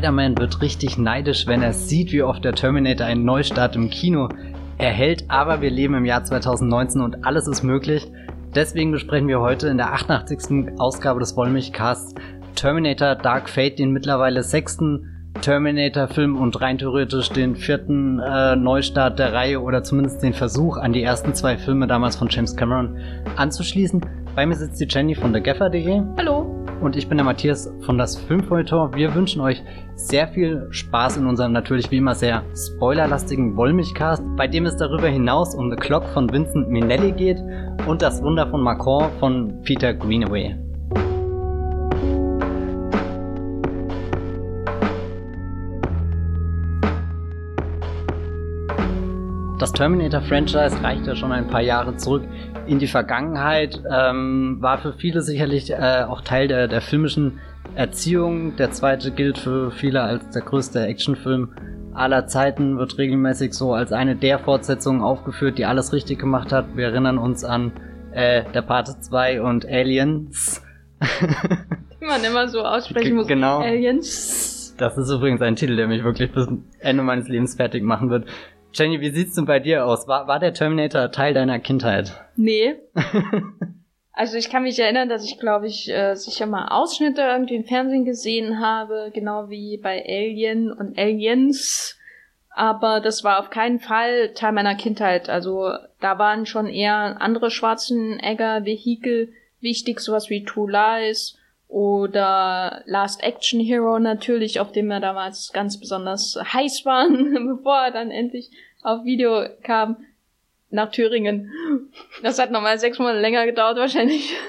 Spider-Man wird richtig neidisch, wenn er sieht, wie oft der Terminator einen Neustart im Kino erhält. Aber wir leben im Jahr 2019 und alles ist möglich. Deswegen besprechen wir heute in der 88. Ausgabe des Wollmilchcasts Terminator Dark Fate, den mittlerweile sechsten Terminator-Film und rein theoretisch den vierten äh, Neustart der Reihe oder zumindest den Versuch, an die ersten zwei Filme damals von James Cameron anzuschließen. Bei mir sitzt die Jenny von thegaffer.de. Hallo. Und ich bin der Matthias von das Filmfeuilleton. Wir wünschen euch sehr viel Spaß in unserem natürlich wie immer sehr spoilerlastigen Wollmilchcast, bei dem es darüber hinaus um The Clock von Vincent Minnelli geht und das Wunder von Macron von Peter Greenaway. Das Terminator-Franchise reicht ja schon ein paar Jahre zurück in die Vergangenheit, ähm, war für viele sicherlich äh, auch Teil der, der filmischen Erziehung. Der zweite gilt für viele als der größte Actionfilm aller Zeiten, wird regelmäßig so als eine der Fortsetzungen aufgeführt, die alles richtig gemacht hat. Wir erinnern uns an äh, der Parte 2 und Aliens. Wie man immer so aussprechen muss. Genau. Aliens. Das ist übrigens ein Titel, der mich wirklich bis Ende meines Lebens fertig machen wird. Jenny, wie sieht's denn bei dir aus? War, war der Terminator Teil deiner Kindheit? Nee. also ich kann mich erinnern, dass ich, glaube ich, äh, sicher mal Ausschnitte irgendwie im Fernsehen gesehen habe, genau wie bei Alien und Aliens. Aber das war auf keinen Fall Teil meiner Kindheit. Also da waren schon eher andere Schwarzenegger-Vehikel wichtig, sowas wie True Lies oder Last Action Hero natürlich, auf dem wir damals ganz besonders heiß waren, bevor er dann endlich auf Video kam nach Thüringen. Das hat nochmal sechs Monate länger gedauert wahrscheinlich.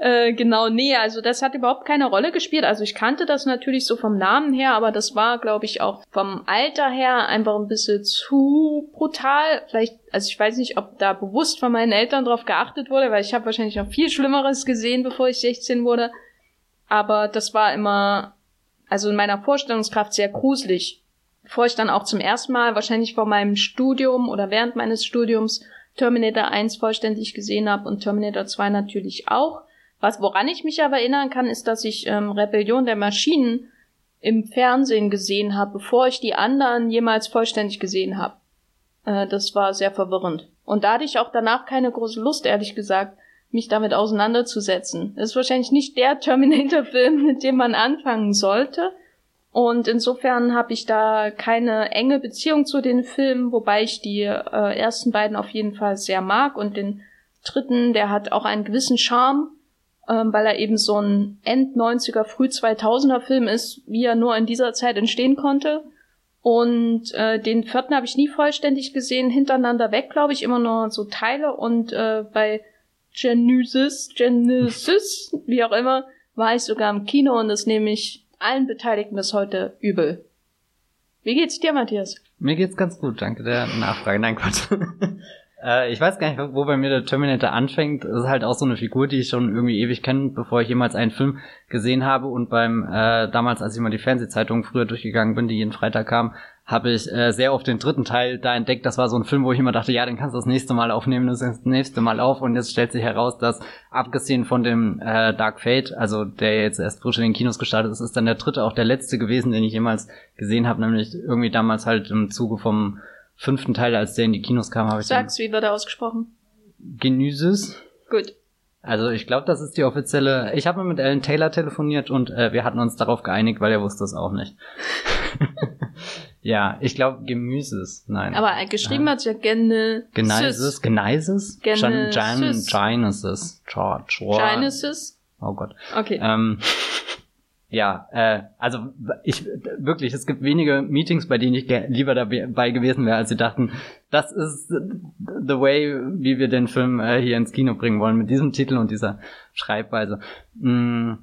Äh, genau, nee, also das hat überhaupt keine Rolle gespielt. Also ich kannte das natürlich so vom Namen her, aber das war, glaube ich, auch vom Alter her einfach ein bisschen zu brutal. Vielleicht, also ich weiß nicht, ob da bewusst von meinen Eltern drauf geachtet wurde, weil ich habe wahrscheinlich noch viel Schlimmeres gesehen, bevor ich 16 wurde. Aber das war immer, also in meiner Vorstellungskraft sehr gruselig. Bevor ich dann auch zum ersten Mal, wahrscheinlich vor meinem Studium oder während meines Studiums, Terminator 1 vollständig gesehen habe und Terminator 2 natürlich auch. Was, woran ich mich aber erinnern kann, ist, dass ich ähm, Rebellion der Maschinen im Fernsehen gesehen habe, bevor ich die anderen jemals vollständig gesehen habe. Äh, das war sehr verwirrend. Und da hatte ich auch danach keine große Lust, ehrlich gesagt, mich damit auseinanderzusetzen. Das ist wahrscheinlich nicht der Terminator-Film, mit dem man anfangen sollte. Und insofern habe ich da keine enge Beziehung zu den Filmen, wobei ich die äh, ersten beiden auf jeden Fall sehr mag und den dritten, der hat auch einen gewissen Charme, ähm, weil er eben so ein End-90er, Früh-2000er Film ist, wie er nur in dieser Zeit entstehen konnte. Und äh, den vierten habe ich nie vollständig gesehen, hintereinander weg, glaube ich, immer nur so Teile. Und äh, bei Genesis, Genesis, wie auch immer, war ich sogar im Kino und das nehme ich allen Beteiligten bis heute übel. Wie geht's dir, Matthias? Mir geht's ganz gut, danke der Nachfrage. Nein, Quatsch. äh, ich weiß gar nicht, wo bei mir der Terminator anfängt. Das ist halt auch so eine Figur, die ich schon irgendwie ewig kenne, bevor ich jemals einen Film gesehen habe. Und beim, äh, damals, als ich mal die Fernsehzeitung früher durchgegangen bin, die jeden Freitag kam, habe ich äh, sehr oft den dritten Teil da entdeckt. Das war so ein Film, wo ich immer dachte, ja, den kannst du das nächste Mal aufnehmen, das das nächste Mal auf. Und jetzt stellt sich heraus, dass abgesehen von dem äh, Dark Fate, also der jetzt erst frisch in den Kinos gestartet ist, ist dann der dritte auch der letzte gewesen, den ich jemals gesehen habe, nämlich irgendwie damals halt im Zuge vom fünften Teil, als der in die Kinos kam, habe ich Sag's, wie wird er ausgesprochen? Genysis. Gut. Also ich glaube, das ist die offizielle. Ich habe mit Alan Taylor telefoniert und äh, wir hatten uns darauf geeinigt, weil er wusste es auch nicht. Ja, ich glaube Gemüses, nein. Aber geschrieben ja. hat ja gerne Genesis, Genesis? Genesis. Genesis. Genesis. Oh Gott. Okay. Ähm, ja, äh, also ich wirklich, es gibt wenige Meetings, bei denen ich lieber dabei gewesen wäre, als sie dachten, das ist the way, wie wir den Film äh, hier ins Kino bringen wollen, mit diesem Titel und dieser Schreibweise. Mm,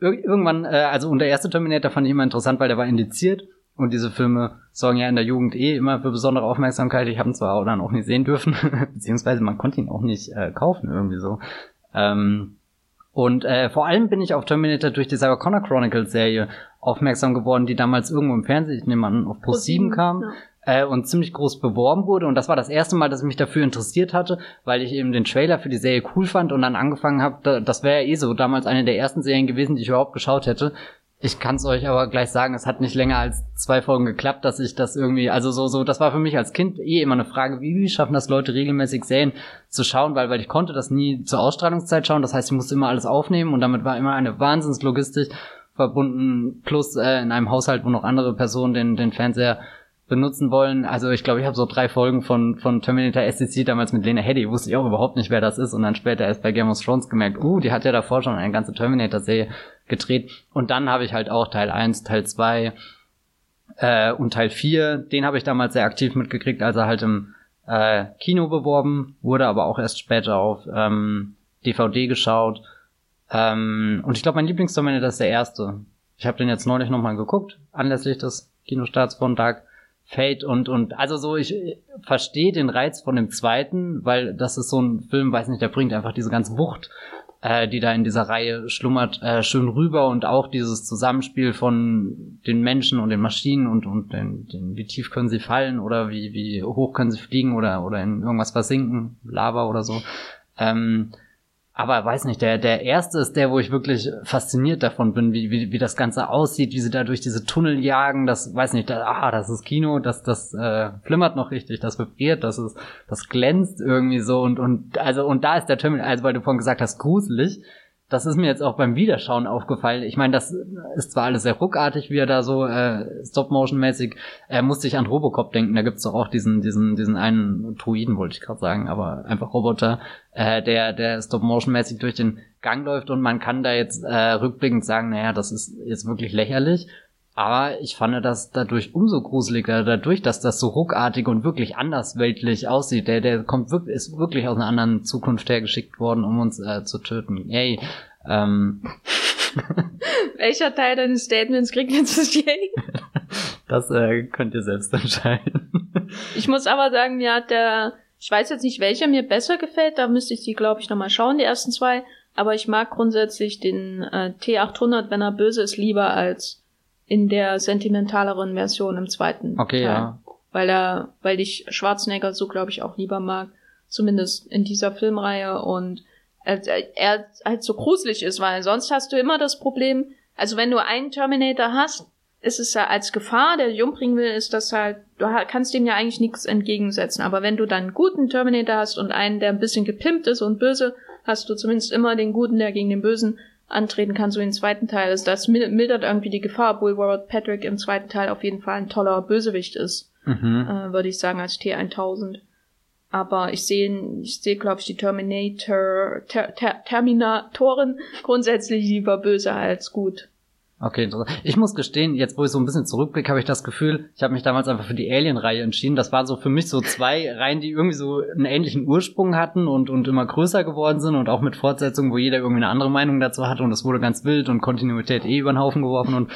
irgendwann, äh, also und der erste Terminator fand ich immer interessant, weil der war indiziert und diese Filme sorgen ja in der Jugend eh immer für besondere Aufmerksamkeit. Ich habe ihn zwar auch dann auch nicht sehen dürfen, beziehungsweise man konnte ihn auch nicht äh, kaufen irgendwie so. Ähm, und äh, vor allem bin ich auf Terminator durch die Sarah Connor Chronicles Serie aufmerksam geworden, die damals irgendwo im Fernsehen, ich nehme an, auf Pro 7 kam. Ja. Äh, und ziemlich groß beworben wurde. Und das war das erste Mal, dass ich mich dafür interessiert hatte, weil ich eben den Trailer für die Serie cool fand und dann angefangen habe, das wäre ja eh so damals eine der ersten Serien gewesen, die ich überhaupt geschaut hätte, Ich kann es euch aber gleich sagen, es hat nicht länger als zwei Folgen geklappt, dass ich das irgendwie, also so, so, das war für mich als Kind eh immer eine Frage, wie, wie schaffen das Leute regelmäßig Serien zu schauen, weil, weil ich konnte das nie zur Ausstrahlungszeit schauen, das heißt, ich musste immer alles aufnehmen und damit war immer eine Wahnsinnslogistik verbunden, plus äh, in einem Haushalt, wo noch andere Personen den, den Fernseher benutzen wollen. Also ich glaube, ich habe so drei Folgen von, von Terminator SCC damals mit Lena Headey, wusste ich auch überhaupt nicht, wer das ist. Und dann später erst bei Game of Thrones gemerkt, uh, die hat ja davor schon eine ganze Terminator-Serie gedreht. Und dann habe ich halt auch Teil 1, Teil 2 äh, und Teil 4, den habe ich damals sehr aktiv mitgekriegt, als er halt im äh, Kino beworben, wurde aber auch erst später auf ähm, DVD geschaut. Ähm, und ich glaube, mein Lieblingsterminator ist der erste. Ich habe den jetzt neulich nochmal geguckt, anlässlich des Kinostarts von Dark Fate und und also so ich verstehe den Reiz von dem zweiten, weil das ist so ein Film, weiß nicht, der bringt einfach diese ganze Wucht, äh, die da in dieser Reihe schlummert, äh, schön rüber und auch dieses Zusammenspiel von den Menschen und den Maschinen und und den, den wie tief können sie fallen oder wie wie hoch können sie fliegen oder oder in irgendwas versinken, Lava oder so. Ähm, aber weiß nicht, der, der erste ist der, wo ich wirklich fasziniert davon bin, wie, wie, wie das Ganze aussieht, wie sie da durch diese Tunnel jagen, das, weiß nicht, da, ah, das ist Kino, das, das äh, flimmert noch richtig, das vibriert, das ist, das glänzt irgendwie so und, und, also, und da ist der Terminal, also weil du vorhin gesagt hast, gruselig, das ist mir jetzt auch beim Wiederschauen aufgefallen. Ich meine, das ist zwar alles sehr ruckartig, wie er da so äh, Stop-Motion-mäßig, er äh, musste ich an Robocop denken, da gibt's doch auch diesen, diesen, diesen einen Druiden, wollte ich gerade sagen, aber einfach Roboter, äh, der, der Stop-Motion-mäßig durch den Gang läuft und man kann da jetzt äh, rückblickend sagen, naja, das ist jetzt wirklich lächerlich. Aber ich fand das dadurch umso gruseliger, dadurch, dass das so ruckartig und wirklich andersweltlich aussieht. Der, der kommt wirklich, ist wirklich aus einer anderen Zukunft hergeschickt worden, um uns äh, zu töten. Yay. Ähm. Welcher Teil deines Statements kriegt jetzt das Yay? Das äh, könnt ihr selbst entscheiden. Ich muss aber sagen, mir hat der, ich weiß jetzt nicht, welcher mir besser gefällt, da müsste ich die, glaube ich, nochmal schauen, die ersten zwei. Aber ich mag grundsätzlich den äh, T800, wenn er böse ist, lieber als in der sentimentaleren Version im zweiten okay, Teil. Ja. Weil er, weil ich Schwarzenegger so, glaube ich, auch lieber mag. Zumindest in dieser Filmreihe und er, er halt so gruselig ist, weil sonst hast du immer das Problem, also wenn du einen Terminator hast, ist es ja als Gefahr, der dich umbringen will, ist das halt, du kannst dem ja eigentlich nichts entgegensetzen. Aber wenn du dann einen guten Terminator hast und einen, der ein bisschen gepimpt ist und böse, hast du zumindest immer den Guten, der gegen den Bösen antreten kann, so im zweiten Teil ist. Das mildert irgendwie die Gefahr, obwohl Robert Patrick im zweiten Teil auf jeden Fall ein toller Bösewicht ist, mhm. äh, würde ich sagen, als T1000. Aber ich sehe, ich sehe, glaube ich, die Terminator, ter, ter, Terminatoren grundsätzlich lieber böse als gut. Okay, interessant. Ich muss gestehen, jetzt wo ich so ein bisschen zurückblicke, habe ich das Gefühl, ich habe mich damals einfach für die Alien-Reihe entschieden. Das waren so für mich so zwei Reihen, die irgendwie so einen ähnlichen Ursprung hatten und, und immer größer geworden sind und auch mit Fortsetzungen, wo jeder irgendwie eine andere Meinung dazu hatte und es wurde ganz wild und Kontinuität eh über den Haufen geworfen und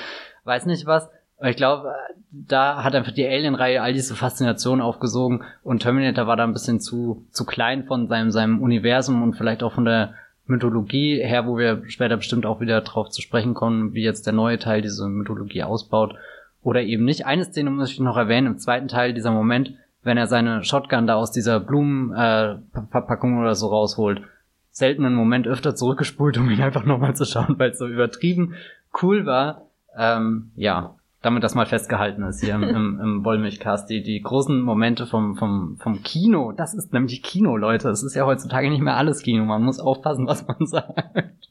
weiß nicht was. Aber ich glaube, da hat einfach die Alien-Reihe all diese Faszination aufgesogen und Terminator war da ein bisschen zu, zu klein von seinem, seinem Universum und vielleicht auch von der Mythologie her, wo wir später bestimmt auch wieder drauf zu sprechen kommen, wie jetzt der neue Teil diese Mythologie ausbaut oder eben nicht. Eine Szene muss ich noch erwähnen, im zweiten Teil dieser Moment, wenn er seine Shotgun da aus dieser Blumenverpackung äh, oder so rausholt. Selten einen Moment öfter zurückgespult, um ihn einfach nochmal zu schauen, weil es so übertrieben cool war. Ähm, ja, damit das mal festgehalten ist hier im, im, im Wollmilchcast. Die, die großen Momente vom, vom, vom Kino, das ist nämlich Kino, Leute. Es ist ja heutzutage nicht mehr alles Kino. Man muss aufpassen, was man sagt.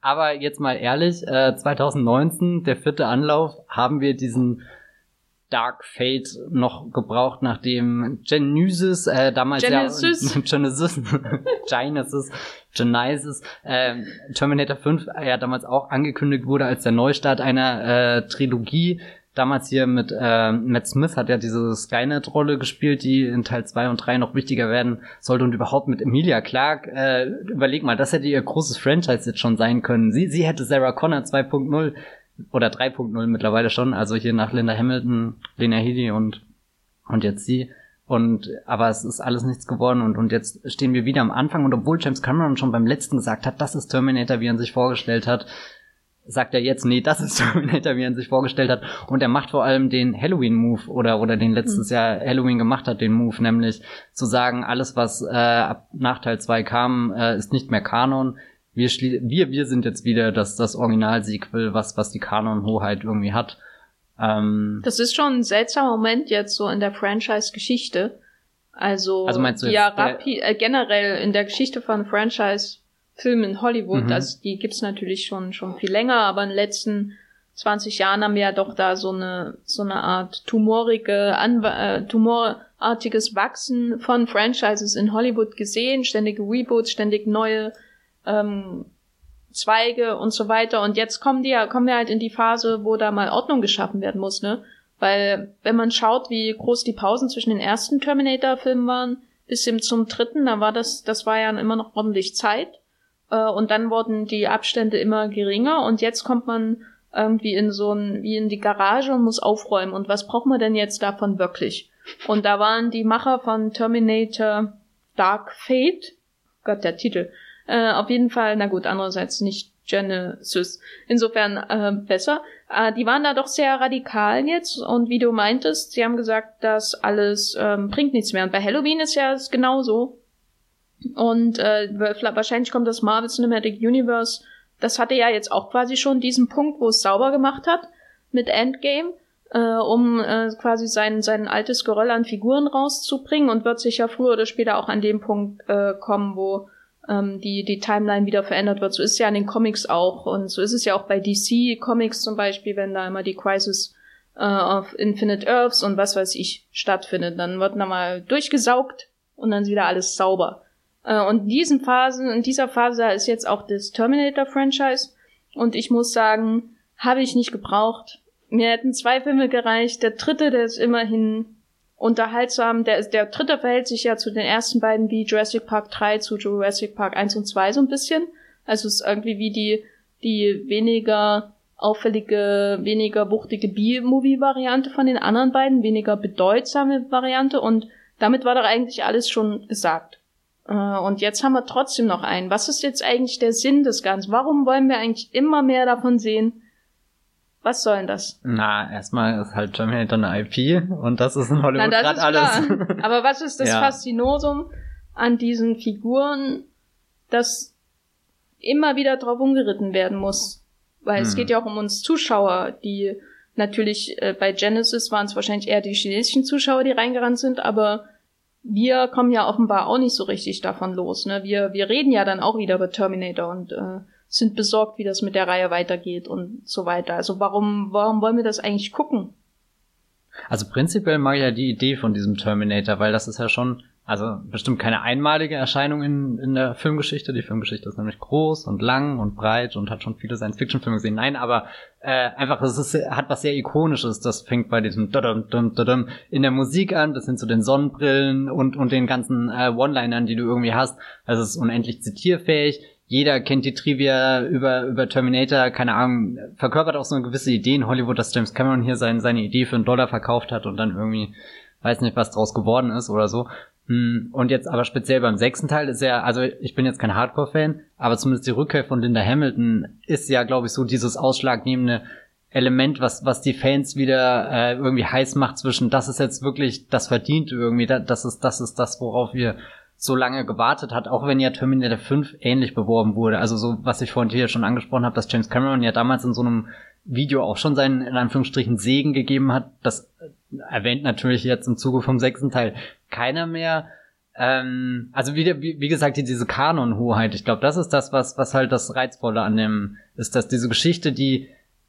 Aber jetzt mal ehrlich, äh, 2019, der vierte Anlauf, haben wir diesen Dark Fate noch gebraucht, nachdem Genesis, äh, damals Genesis. ja Genesis, Genesis, Genesis, äh, Terminator 5 ja damals auch angekündigt wurde als der Neustart einer äh, Trilogie. Damals hier mit äh, Matt Smith hat ja diese Skynet-Rolle gespielt, die in Teil 2 und 3 noch wichtiger werden sollte und überhaupt mit Emilia Clark. Äh, überleg mal, das hätte ihr großes Franchise jetzt schon sein können. Sie, sie hätte Sarah Connor 2.0 oder 3.0 mittlerweile schon, also hier nach Linda Hamilton, Lena Headey und, und jetzt sie. Und, aber es ist alles nichts geworden und, und jetzt stehen wir wieder am Anfang und obwohl James Cameron schon beim letzten gesagt hat, das ist Terminator, wie er sich vorgestellt hat, sagt er jetzt, nee, das ist Terminator, wie er sich vorgestellt hat. Und er macht vor allem den Halloween-Move oder, oder den letztes mhm. Jahr Halloween gemacht hat, den Move, nämlich zu sagen, alles, was äh, ab nach Teil 2 kam, äh, ist nicht mehr Kanon wir, wir, wir sind jetzt wieder das, das Original-Sequel, was, was die Kanon-Hoheit irgendwie hat. Ähm, das ist schon ein seltsamer Moment jetzt so in der Franchise-Geschichte. Also, also meinst du ja, rapid, äh, generell in der Geschichte von Franchise-Filmen in Hollywood, mhm. also die gibt's natürlich schon, schon viel länger, aber in den letzten 20 Jahren haben wir ja doch da so eine, so eine Art tumorige, äh, tumorartiges Wachsen von Franchises in Hollywood gesehen, ständige Reboots, ständig neue ähm, Zweige und so weiter. Und jetzt kommen die ja, kommen wir halt in die Phase, wo da mal Ordnung geschaffen werden muss, ne? Weil, wenn man schaut, wie groß die Pausen zwischen den ersten Terminator-Filmen waren, bis hin zum dritten, da war das, das war ja immer noch ordentlich Zeit. Äh, und dann wurden die Abstände immer geringer und jetzt kommt man irgendwie in so ein, wie in die Garage und muss aufräumen. Und was braucht man denn jetzt davon wirklich? Und da waren die Macher von Terminator Dark Fate, Gott, der Titel, äh, auf jeden Fall, na gut, andererseits nicht Genesis. Insofern äh, besser. Äh, die waren da doch sehr radikal jetzt und wie du meintest, sie haben gesagt, das alles ähm, bringt nichts mehr. Und bei Halloween ist ja es genauso. Und äh, wahrscheinlich kommt das Marvel Cinematic Universe das hatte ja jetzt auch quasi schon diesen Punkt, wo es sauber gemacht hat mit Endgame, äh, um äh, quasi sein, sein altes Geröll an Figuren rauszubringen und wird sicher früher oder später auch an dem Punkt äh, kommen, wo ähm, die, die Timeline wieder verändert wird. So ist es ja in den Comics auch und so ist es ja auch bei DC Comics zum Beispiel, wenn da immer die Crisis äh, of Infinite Earths und was weiß ich stattfindet. Dann wird nochmal durchgesaugt und dann ist wieder alles sauber. Äh, und in diesen Phasen, in dieser Phase ist jetzt auch das Terminator-Franchise. Und ich muss sagen, habe ich nicht gebraucht. Mir hätten zwei Filme gereicht. Der dritte, der ist immerhin unterhaltsam. Der, der dritte verhält sich ja zu den ersten beiden wie Jurassic Park 3 zu Jurassic Park 1 und 2 so ein bisschen. Also es ist irgendwie wie die, die weniger auffällige, weniger wuchtige B-Movie-Variante von den anderen beiden, weniger bedeutsame Variante und damit war doch eigentlich alles schon gesagt. Äh, und jetzt haben wir trotzdem noch einen. Was ist jetzt eigentlich der Sinn des Ganzen? Warum wollen wir eigentlich immer mehr davon sehen? Was soll denn das? Na, erstmal ist halt Terminator eine IP und das ist in Hollywood gerade alles. Aber was ist das ja. Faszinosum an diesen Figuren, dass immer wieder drauf umgeritten werden muss? Weil hm. es geht ja auch um uns Zuschauer, die natürlich äh, bei Genesis waren es wahrscheinlich eher die chinesischen Zuschauer, die reingerannt sind, aber wir kommen ja offenbar auch nicht so richtig davon los. Ne? Wir, wir reden ja dann auch wieder über Terminator und äh, sind besorgt, wie das mit der Reihe weitergeht und so weiter. Also warum, warum wollen wir das eigentlich gucken? Also prinzipiell mag ich ja die Idee von diesem Terminator, weil das ist ja schon also bestimmt keine einmalige Erscheinung in, in der Filmgeschichte. Die Filmgeschichte ist nämlich groß und lang und breit und hat schon viele Science-Fiction-Filme gesehen. Nein, aber äh, einfach, es ist, hat was sehr Ikonisches. Das fängt bei diesem in der Musik an, bis hin zu den Sonnenbrillen und, und den ganzen äh, One-Linern, die du irgendwie hast. Also es ist unendlich zitierfähig. Jeder kennt die Trivia über, über Terminator, keine Ahnung, verkörpert auch so eine gewisse Idee in Hollywood, dass James Cameron hier sein, seine Idee für einen Dollar verkauft hat und dann irgendwie weiß nicht, was draus geworden ist oder so. Hm, und jetzt aber speziell beim sechsten Teil ist ja, also ich bin jetzt kein Hardcore-Fan, aber zumindest die Rückkehr von Linda Hamilton ist ja, glaube ich, so dieses ausschlaggebende Element, was, was die Fans wieder äh, irgendwie heiß macht zwischen, das ist jetzt wirklich das verdient irgendwie, das ist, das ist das, worauf wir so lange gewartet hat, auch wenn ja Terminator 5 ähnlich beworben wurde. Also so, was ich vorhin hier schon angesprochen habe, dass James Cameron ja damals in so einem Video auch schon seinen, in Anführungsstrichen, Segen gegeben hat. Das erwähnt natürlich jetzt im Zuge vom sechsten Teil keiner mehr. Ähm, also wie, wie, wie gesagt, diese Kanonhoheit, ich glaube, das ist das, was, was halt das Reizvolle an dem ist, dass diese Geschichte, die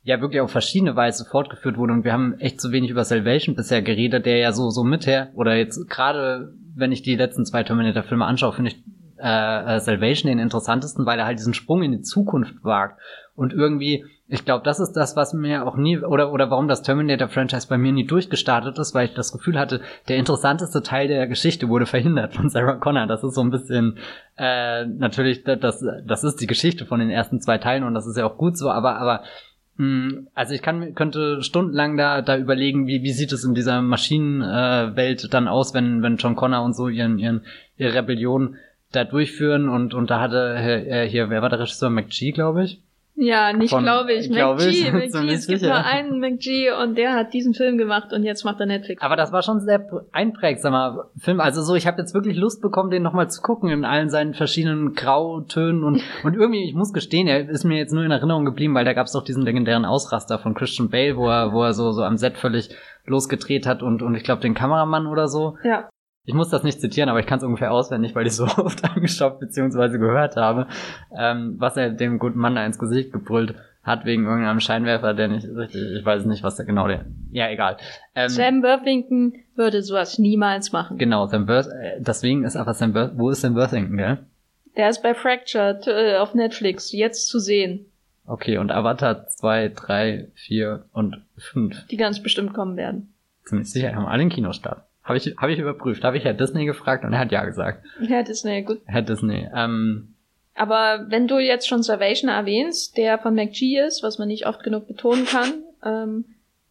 ja wirklich auf verschiedene Weise fortgeführt wurde und wir haben echt zu wenig über Salvation bisher geredet, der ja so, so mither, oder jetzt gerade, wenn ich die letzten zwei Terminator-Filme anschaue, finde ich äh, äh, Salvation den interessantesten, weil er halt diesen Sprung in die Zukunft wagt und irgendwie ich glaube, das ist das, was mir auch nie, oder, oder warum das Terminator-Franchise bei mir nie durchgestartet ist, weil ich das Gefühl hatte, der interessanteste Teil der Geschichte wurde verhindert von Sarah Connor. Das ist so ein bisschen, äh, natürlich, das, das ist die Geschichte von den ersten zwei Teilen und das ist ja auch gut so, aber, aber, also ich kann, könnte stundenlang da, da überlegen, wie, wie sieht es in dieser Maschinenwelt äh, dann aus, wenn, wenn John Connor und so ihren, ihren, ihre Rebellion da durchführen und, und da hatte, äh, hier, wer war der Regisseur? McGee, glaube ich Ja, nicht glaube ich. Glaub McG, ich, McG, es gibt sicher. nur einen McG und der hat diesen Film gemacht und jetzt macht er Netflix. Aber das war schon sehr einprägsamer Film. Also so, ich habe jetzt wirklich Lust bekommen, den nochmal zu gucken in allen seinen verschiedenen Grautönen und und irgendwie, ich muss gestehen, er ist mir jetzt nur in Erinnerung geblieben, weil da gab es doch diesen legendären Ausraster von Christian Bale, wo er wo er so so am Set völlig losgedreht hat und und ich glaube den Kameramann oder so. Ja. Ich muss das nicht zitieren, aber ich kann es ungefähr auswendig, weil ich so oft angeschaut bzw. gehört habe, ähm, was er dem guten Mann da ins Gesicht gebrüllt hat wegen irgendeinem Scheinwerfer, der nicht richtig, ich weiß nicht, was da genau der, ja egal. Ähm, Sam Worthington würde sowas niemals machen. Genau, Sam Worth, äh, deswegen ist aber Sam Worth, wo ist Sam Worthington, gell? Der ist bei Fractured äh, auf Netflix jetzt zu sehen, Okay, und Avatar 2, 3, 4 und 5. die ganz bestimmt kommen werden. Ziemlich sicher, haben alle einen Kinostart. Habe ich, hab ich überprüft. Habe ich Herr Disney gefragt und er hat ja gesagt. Ja, Disney, gut. Herr Disney. Ähm, Aber wenn du jetzt schon Salvation erwähnst, der von McG ist, was man nicht oft genug betonen kann, ähm,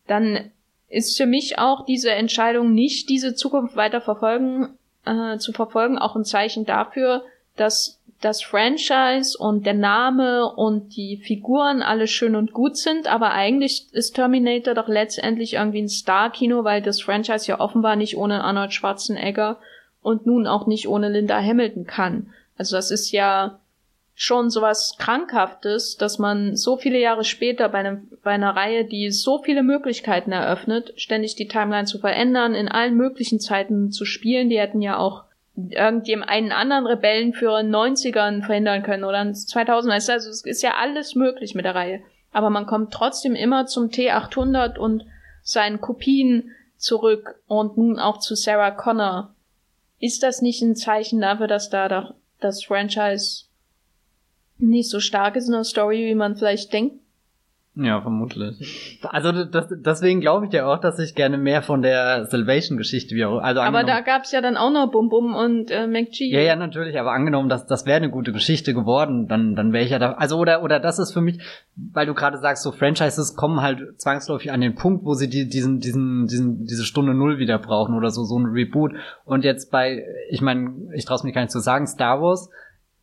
dann ist für mich auch diese Entscheidung, nicht diese Zukunft weiter verfolgen, äh, zu verfolgen, auch ein Zeichen dafür, dass das Franchise und der Name und die Figuren alle schön und gut sind, aber eigentlich ist Terminator doch letztendlich irgendwie ein Star-Kino, weil das Franchise ja offenbar nicht ohne Arnold Schwarzenegger und nun auch nicht ohne Linda Hamilton kann. Also das ist ja schon sowas Krankhaftes, dass man so viele Jahre später bei, einem, bei einer Reihe, die so viele Möglichkeiten eröffnet, ständig die Timeline zu verändern, in allen möglichen Zeiten zu spielen. Die hätten ja auch irgendjemand einen anderen Rebellenführer in den 90ern verhindern können oder in 2000. Also es ist ja alles möglich mit der Reihe. Aber man kommt trotzdem immer zum T800 und seinen Kopien zurück und nun auch zu Sarah Connor. Ist das nicht ein Zeichen dafür, dass da das Franchise nicht so stark ist in der Story, wie man vielleicht denkt? Ja, vermutlich. Also das, deswegen glaube ich ja auch, dass ich gerne mehr von der Salvation-Geschichte wie auch, also Aber da gab's ja dann auch noch Bum Bum und äh, McG. Ja, ja, natürlich, aber angenommen, dass das wäre eine gute Geschichte geworden, dann dann wäre ich ja da. Also oder oder das ist für mich, weil du gerade sagst, so Franchises kommen halt zwangsläufig an den Punkt, wo sie die, diesen diesen diesen diese Stunde null wieder brauchen oder so so ein Reboot. Und jetzt bei, ich meine, ich traue mich gar nicht zu sagen, Star Wars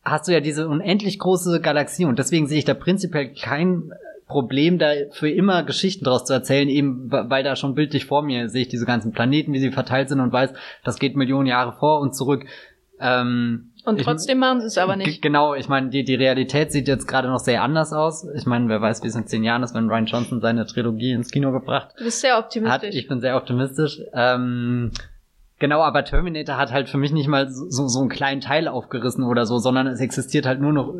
hast du ja diese unendlich große Galaxie und deswegen sehe ich da prinzipiell kein Problem, da für immer Geschichten draus zu erzählen, eben weil da schon bildlich vor mir sehe ich diese ganzen Planeten, wie sie verteilt sind und weiß, das geht Millionen Jahre vor und zurück. Ähm, und ich- trotzdem machen sie es aber nicht. Genau, ich meine, die, die Realität sieht jetzt gerade noch sehr anders aus. Ich meine, wer weiß, wie es in zehn Jahren ist, wenn Ryan Johnson seine Trilogie ins Kino gebracht Du bist sehr hat. optimistisch. Ich bin sehr optimistisch. Ähm, genau, aber Terminator hat halt für mich nicht mal so, so einen kleinen Teil aufgerissen oder so, sondern es existiert halt nur noch,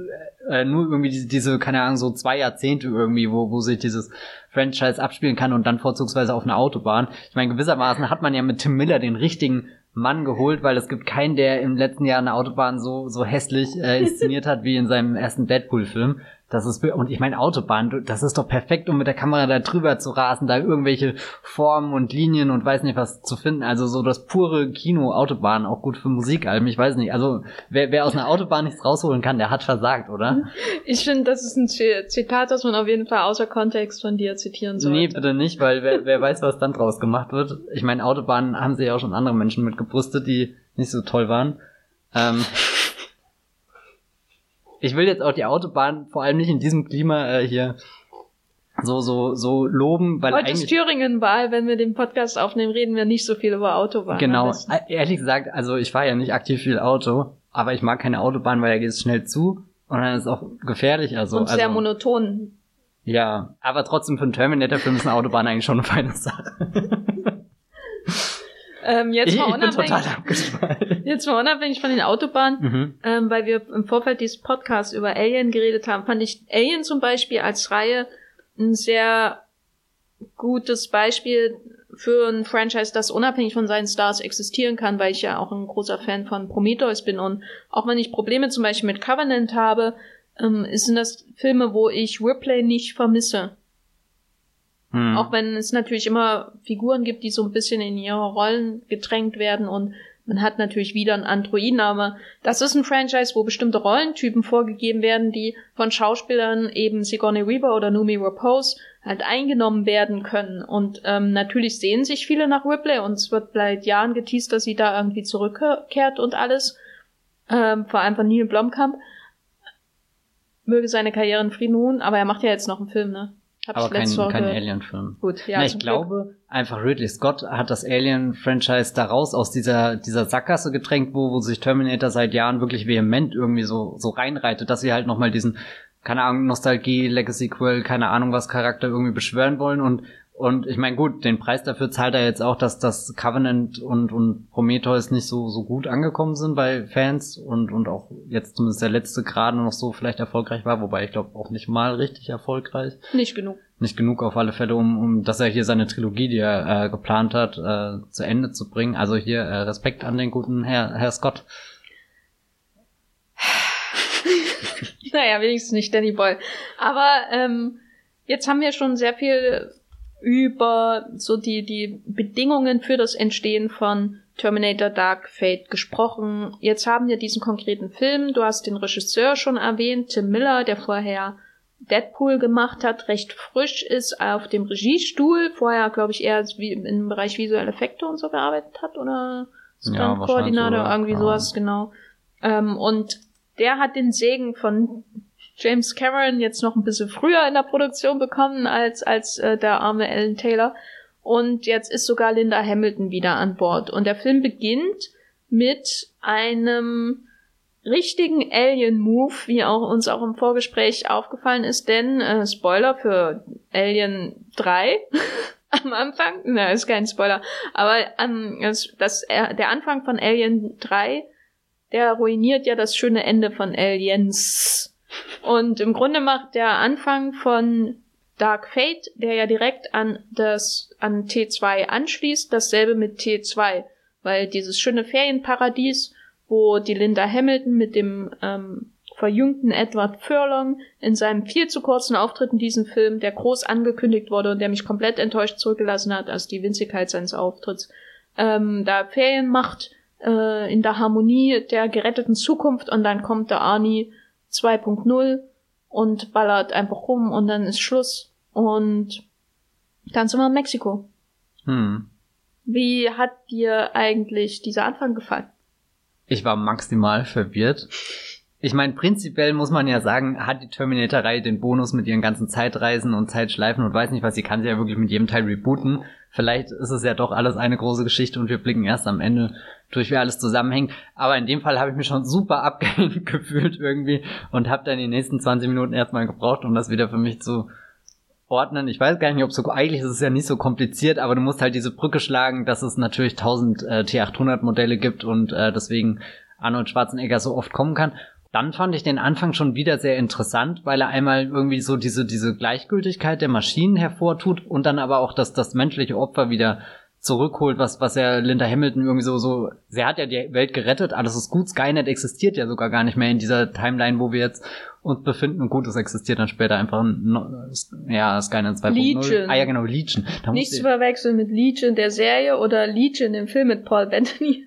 äh, nur irgendwie diese, diese, keine Ahnung, so zwei Jahrzehnte irgendwie, wo, wo sich dieses Franchise abspielen kann und dann vorzugsweise auf einer Autobahn. Ich meine, gewissermaßen hat man ja mit Tim Miller den richtigen Mann geholt, weil es gibt keinen, der im letzten Jahr eine Autobahn so, so hässlich äh, inszeniert hat wie in seinem ersten Deadpool-Film. Das ist, und ich meine, Autobahn, das ist doch perfekt, um mit der Kamera da drüber zu rasen, da irgendwelche Formen und Linien und weiß nicht was zu finden. Also so das pure Kino, Autobahn, auch gut für Musikalben, ich weiß nicht. Also wer, wer aus einer Autobahn nichts rausholen kann, der hat versagt, oder? Ich finde, das ist ein Zitat, das man auf jeden Fall außer Kontext von dir zitieren sollte. Nee, bitte nicht, weil wer, wer weiß, was dann draus gemacht wird. Ich meine, Autobahnen haben sich ja auch schon andere Menschen mitgebrüstet, die nicht so toll waren. Ähm, ich will jetzt auch die Autobahn vor allem nicht in diesem Klima äh, hier so so so loben, weil Heute ist eigentlich Thüringen-Wahl, wenn wir den Podcast aufnehmen, reden wir nicht so viel über Autobahnen. genau äh, ehrlich gesagt, also ich fahre ja nicht aktiv viel Auto, aber ich mag keine Autobahn, weil da geht es schnell zu und dann ist es auch gefährlich. Also Und sehr also, monoton. ja, aber trotzdem für einen Terminator-Film ist eine Autobahn eigentlich schon eine feine Sache. Ähm, jetzt, Ich, mal unabhängig, jetzt mal unabhängig von den Autobahnen, Mhm. ähm, weil wir im Vorfeld dieses Podcasts über Alien geredet haben, fand ich Alien zum Beispiel als Reihe ein sehr gutes Beispiel für ein Franchise, das unabhängig von seinen Stars existieren kann, weil ich ja auch ein großer Fan von Prometheus bin und auch wenn ich Probleme zum Beispiel mit Covenant habe, ähm, sind das Filme, wo ich Ripley nicht vermisse. Hm. Auch wenn es natürlich immer Figuren gibt, die so ein bisschen in ihre Rollen gedrängt werden und man hat natürlich wieder einen Androiden, aber das ist ein Franchise, wo bestimmte Rollentypen vorgegeben werden, die von Schauspielern eben Sigourney Weaver oder Numi Rapose halt eingenommen werden können. Und ähm, natürlich sehen sich viele nach Ripley und es wird seit Jahren geteased, dass sie da irgendwie zurückkehrt und alles. Ähm, vor allem von Neil Blomkamp. möge seine Karriere in Frieden ruhen, aber er macht ja jetzt noch einen Film, ne? Hab aber kein, kein Alien-Film. Gut, ja. Na, ich glaube, Glück. einfach Ridley Scott hat das Alien-Franchise da raus aus dieser, dieser Sackgasse gedrängt, wo, wo sich Terminator seit Jahren wirklich vehement irgendwie so, so reinreitet, dass sie halt nochmal diesen, keine Ahnung, Nostalgie, Legacy-Quell, keine Ahnung was Charakter irgendwie beschwören wollen und und ich meine, gut, den Preis dafür zahlt er jetzt auch, dass das Covenant und, und Prometheus nicht so, so gut angekommen sind bei Fans und, und auch jetzt zumindest der letzte gerade noch so vielleicht erfolgreich war, wobei ich glaube auch nicht mal richtig erfolgreich. Nicht genug. Nicht genug auf alle Fälle, um, um dass er hier seine Trilogie, die er äh, geplant hat, äh, zu Ende zu bringen. Also hier äh, Respekt an den guten Herr, Herr Scott. naja, wenigstens nicht Danny Boyle. Aber ähm, jetzt haben wir schon sehr viel über so die, die Bedingungen für das Entstehen von Terminator Dark Fate gesprochen. Jetzt haben wir diesen konkreten Film. Du hast den Regisseur schon erwähnt, Tim Miller, der vorher Deadpool gemacht hat, recht frisch ist auf dem Regiestuhl. Vorher, glaube ich, eher im Bereich visuelle Effekte und so gearbeitet hat oder Stunt-Koordinator, ja, irgendwie sowas, genau. Ähm, und der hat den Segen von James Cameron jetzt noch ein bisschen früher in der Produktion bekommen als, als äh, der arme Alan Taylor. Und jetzt ist sogar Linda Hamilton wieder an Bord. Und der Film beginnt mit einem richtigen Alien-Move, wie auch uns auch im Vorgespräch aufgefallen ist, denn äh, Spoiler für Alien 3 am Anfang, na, ist kein Spoiler, aber ähm, das, das, äh, der Anfang von Alien 3, der ruiniert ja das schöne Ende von Aliens. Und im Grunde macht der Anfang von Dark Fate, der ja direkt an das, an T2 anschließt, dasselbe mit T2, weil dieses schöne Ferienparadies, wo die Linda Hamilton mit dem ähm, verjüngten Edward Furlong in seinem viel zu kurzen Auftritt in diesem Film, der groß angekündigt wurde und der mich komplett enttäuscht zurückgelassen hat, als die Winzigkeit seines Auftritts, ähm, da Ferien macht, äh, in der Harmonie der geretteten Zukunft und dann kommt der Arnie 2.0 und ballert einfach rum und dann ist Schluss. Und dann sind wir in Mexiko. Hm. Wie hat dir eigentlich dieser Anfang gefallen? Ich war maximal verwirrt. Ich meine, prinzipiell muss man ja sagen, hat die Terminator-Reihe den Bonus mit ihren ganzen Zeitreisen und Zeitschleifen und weiß nicht was, sie kann sie ja wirklich mit jedem Teil rebooten. Vielleicht ist es ja doch alles eine große Geschichte und wir blicken erst am Ende durch, wie alles zusammenhängt. Aber in dem Fall habe ich mich schon super abgehängt gefühlt irgendwie und habe dann die nächsten 20 Minuten erstmal gebraucht, um das wieder für mich zu ordnen. Ich weiß gar nicht, ob so, eigentlich ist es ja nicht so kompliziert, aber du musst halt diese Brücke schlagen, dass es natürlich 1000 äh, T800 Modelle gibt und äh, deswegen Arnold Schwarzenegger so oft kommen kann. Dann fand ich den Anfang schon wieder sehr interessant, weil er einmal irgendwie so diese, diese Gleichgültigkeit der Maschinen hervortut und dann aber auch das, das menschliche Opfer wieder zurückholt, was, was ja Linda Hamilton irgendwie so, so, sie hat ja die Welt gerettet, alles ist gut, Skynet existiert ja sogar gar nicht mehr in dieser Timeline, wo wir jetzt uns befinden und gut, es existiert dann später einfach ein, ja, Skynet 2.0. Legion. Ah ja, genau, Legion. Da Nicht zu verwechseln mit Legion der Serie oder Legion im Film mit Paul Bettany.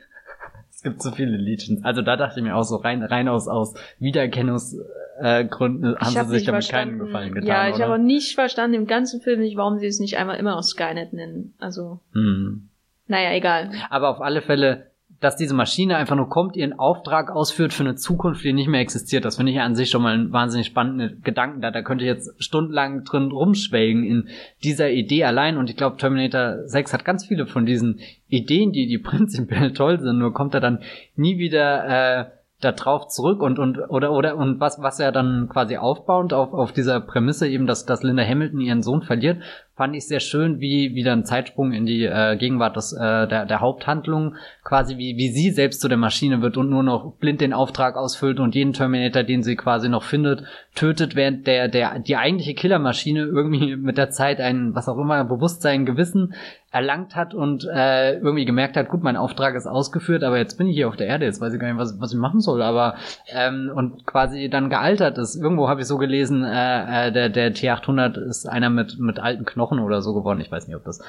Es gibt so viele Legions. Also da dachte ich mir auch so rein, rein aus, aus Wiedererkennungsgründen haben sie sich damit keinen Gefallen getan. Ja, ich habe nicht verstanden im ganzen Film nicht, warum sie es nicht einmal immer aus Skynet nennen. Also. Hm. Naja, egal. Aber auf alle Fälle dass diese Maschine einfach nur kommt, ihren Auftrag ausführt für eine Zukunft, die nicht mehr existiert. Das finde ich an sich schon mal ein wahnsinnig spannender Gedanken. Da, da könnte ich jetzt stundenlang drin rumschwelgen in dieser Idee allein. Und ich glaube, Terminator 6 hat ganz viele von diesen Ideen, die, die prinzipiell toll sind. Nur kommt er dann nie wieder äh, da drauf zurück und und oder oder und was was er dann quasi aufbauend auf auf dieser Prämisse eben dass dass Linda Hamilton ihren Sohn verliert fand ich sehr schön, wie wieder ein Zeitsprung in die äh, Gegenwart des, äh, der, der Haupthandlung, quasi wie, wie sie selbst zu der Maschine wird und nur noch blind den Auftrag ausfüllt und jeden Terminator, den sie quasi noch findet, tötet, während der, der, die eigentliche Killermaschine irgendwie mit der Zeit ein, was auch immer, Bewusstsein, Gewissen erlangt hat und äh, irgendwie gemerkt hat, gut, mein Auftrag ist ausgeführt, aber jetzt bin ich hier auf der Erde, jetzt weiß ich gar nicht, was, was ich machen soll, aber ähm, und quasi dann gealtert ist. Irgendwo habe ich so gelesen, äh, äh, der, der T800 ist einer mit, mit alten Knochen Wochen oder so gewonnen. Ich weiß nicht, ob das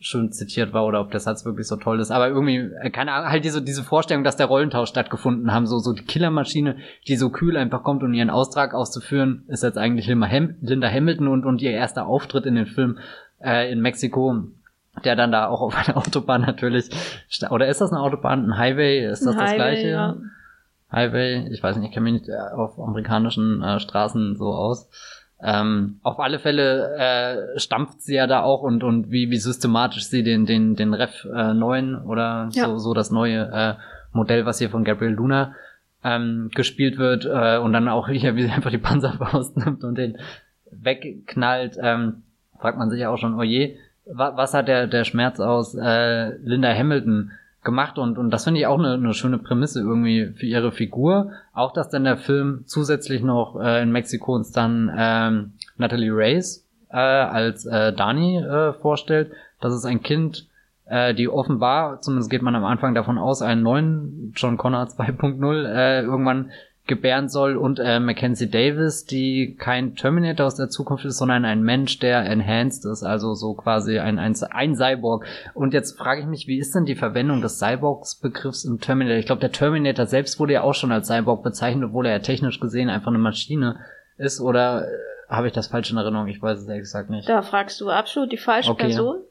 schön zitiert war oder ob der Satz wirklich so toll ist. Aber irgendwie, äh, keine Ahnung, halt diese, diese Vorstellung, dass der Rollentausch stattgefunden haben, so, so die Killermaschine, die so kühl einfach kommt, um ihren Austrag auszuführen, ist jetzt eigentlich Linda Hamilton und, und ihr erster Auftritt in dem Film äh, in Mexiko, der dann da auch auf einer Autobahn natürlich, oder ist das eine Autobahn, ein Highway, ist das ein das Highway, gleiche? Ja. Highway. Ich weiß nicht, ich kenne mich nicht äh, auf amerikanischen äh, Straßen so aus. Ähm, auf alle Fälle äh, stampft sie ja da auch und und wie wie systematisch sie den den den Ref äh, 9 oder ja. so so das neue äh, Modell, was hier von Gabriel Luna ähm, gespielt wird äh, und dann auch hier wie sie einfach die Panzerfaust nimmt und den wegknallt, ähm, fragt man sich ja auch schon, oh je, wa was hat der der Schmerz aus äh, Linda Hamilton gemacht und, und das finde ich auch eine, eine schöne Prämisse irgendwie für ihre Figur. Auch, dass dann der Film zusätzlich noch äh, in Mexiko uns dann ähm, Natalie Reyes äh, als äh, Dani äh, vorstellt. Das ist ein Kind, äh, die offenbar, zumindest geht man am Anfang davon aus, einen neuen John Connor 2.0 äh, irgendwann gebären soll und äh, Mackenzie Davis, die kein Terminator aus der Zukunft ist, sondern ein Mensch, der enhanced ist, also so quasi ein, ein, ein Cyborg. Und jetzt frage ich mich, wie ist denn die Verwendung des Cyborgs-Begriffs im Terminator? Ich glaube, der Terminator selbst wurde ja auch schon als Cyborg bezeichnet, obwohl er ja technisch gesehen einfach eine Maschine ist, oder äh, habe ich das falsch in Erinnerung? Ich weiß es exakt nicht. Da fragst du absolut die falsche okay. Person.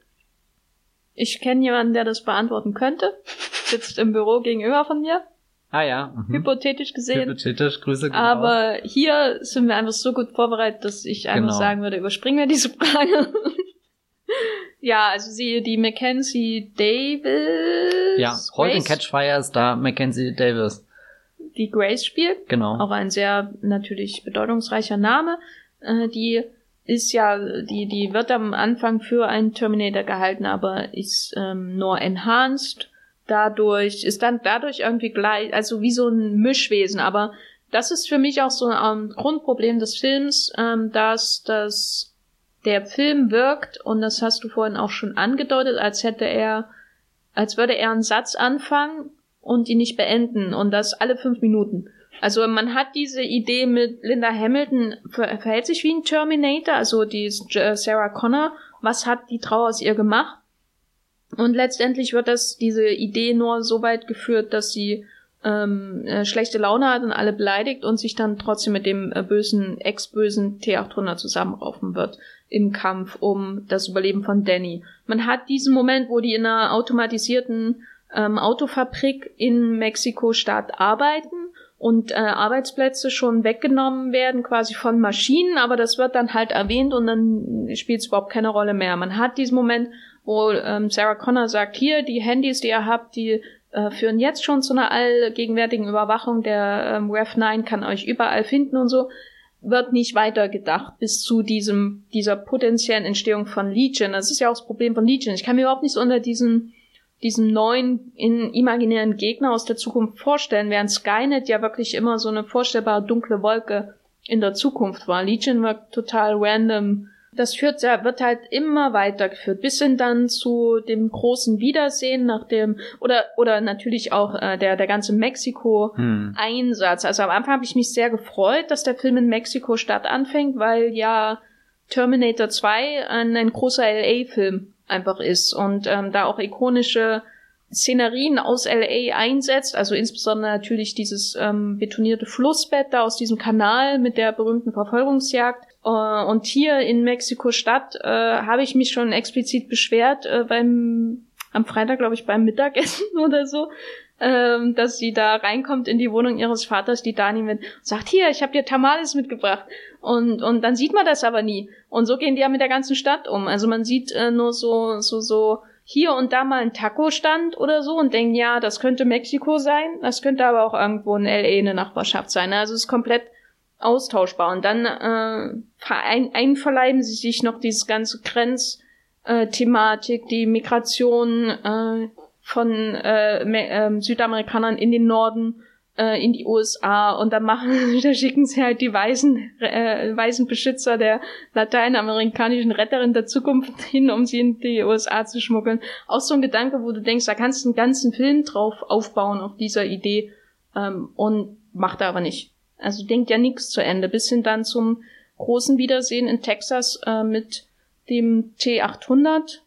Ich kenne jemanden, der das beantworten könnte. Sitzt im Büro gegenüber von mir. Ah ja. Mhm. Hypothetisch gesehen. Hypothetisch, Grüße. Aber aus. hier sind wir einfach so gut vorbereitet, dass ich einfach genau. sagen würde, überspringen wir diese Frage. ja, also sie, die Mackenzie Davis. Ja, heute in Catchfire ist da Mackenzie Davis. Die Grace spielt. Genau. Auch ein sehr natürlich bedeutungsreicher Name. Äh, die ist ja, die, die wird am Anfang für einen Terminator gehalten, aber ist ähm, nur enhanced dadurch, ist dann dadurch irgendwie gleich, also wie so ein Mischwesen, aber das ist für mich auch so ein Grundproblem des Films, ähm, dass dass der Film wirkt, und das hast du vorhin auch schon angedeutet, als hätte er, als würde er einen Satz anfangen und ihn nicht beenden, und das alle fünf Minuten. Also man hat diese Idee mit Linda Hamilton, verhält sich wie ein Terminator, also die Sarah Connor, was hat die Trauer aus ihr gemacht? Und letztendlich wird das diese Idee nur so weit geführt, dass sie ähm, äh, schlechte Laune hat und alle beleidigt und sich dann trotzdem mit dem äh, bösen, ex-bösen T800 zusammenraufen wird im Kampf um das Überleben von Danny. Man hat diesen Moment, wo die in einer automatisierten ähm, Autofabrik in Mexiko-Stadt arbeiten und äh, Arbeitsplätze schon weggenommen werden, quasi von Maschinen, aber das wird dann halt erwähnt und dann spielt es überhaupt keine Rolle mehr. Man hat diesen Moment, wo ähm, Sarah Connor sagt, hier, die Handys, die ihr habt, die äh, führen jetzt schon zu einer allgegenwärtigen Überwachung. Der ähm, Rev 9 kann euch überall finden und so. Wird nicht weitergedacht bis zu diesem, dieser potenziellen Entstehung von Legion. Das ist ja auch das Problem von Legion. Ich kann mir überhaupt nicht so unter diesem, diesem neuen in imaginären Gegner aus der Zukunft vorstellen, während Skynet ja wirklich immer so eine vorstellbare dunkle Wolke in der Zukunft war. Legion war total random das führt, ja, wird halt immer weitergeführt, bis hin dann zu dem großen Wiedersehen nach dem, oder, oder natürlich auch äh, der, der ganze Mexiko-Einsatz. Hm. Also am Anfang habe ich mich sehr gefreut, dass der Film in Mexiko-Stadt anfängt, weil ja Terminator 2 ein, ein großer LA-Film einfach ist und ähm, da auch ikonische Szenerien aus LA einsetzt, also insbesondere natürlich dieses ähm, betonierte Flussbett da aus diesem Kanal mit der berühmten Verfolgungsjagd. Äh, und hier in Mexiko-Stadt äh, habe ich mich schon explizit beschwert äh, beim am Freitag, glaube ich, beim Mittagessen oder so, ähm, dass sie da reinkommt in die Wohnung ihres Vaters, die Dani mit sagt, hier, ich habe dir Tamales mitgebracht. Und, und dann sieht man das aber nie. Und so gehen die ja mit der ganzen Stadt um. Also man sieht äh, nur so, so, so hier und da mal ein Taco-Stand oder so und denken, ja, das könnte Mexiko sein, das könnte aber auch irgendwo in L.A. eine Nachbarschaft sein. Also es ist komplett austauschbar. Und dann äh, ein, einverleiben sie sich noch dieses ganze Grenzthematik, die Migration äh, von äh, äh, Südamerikanern in den Norden äh, in die USA und dann machen, da schicken sie halt die weißen, äh, weißen Beschützer der lateinamerikanischen Retterin der Zukunft hin, um sie in die USA zu schmuggeln. Auch so ein Gedanke, wo du denkst, da kannst du einen ganzen Film drauf aufbauen auf dieser Idee ähm, und macht er aber nicht. Also denkt ja nichts zu Ende, bis hin dann zum großen Wiedersehen in Texas äh, mit dem T800,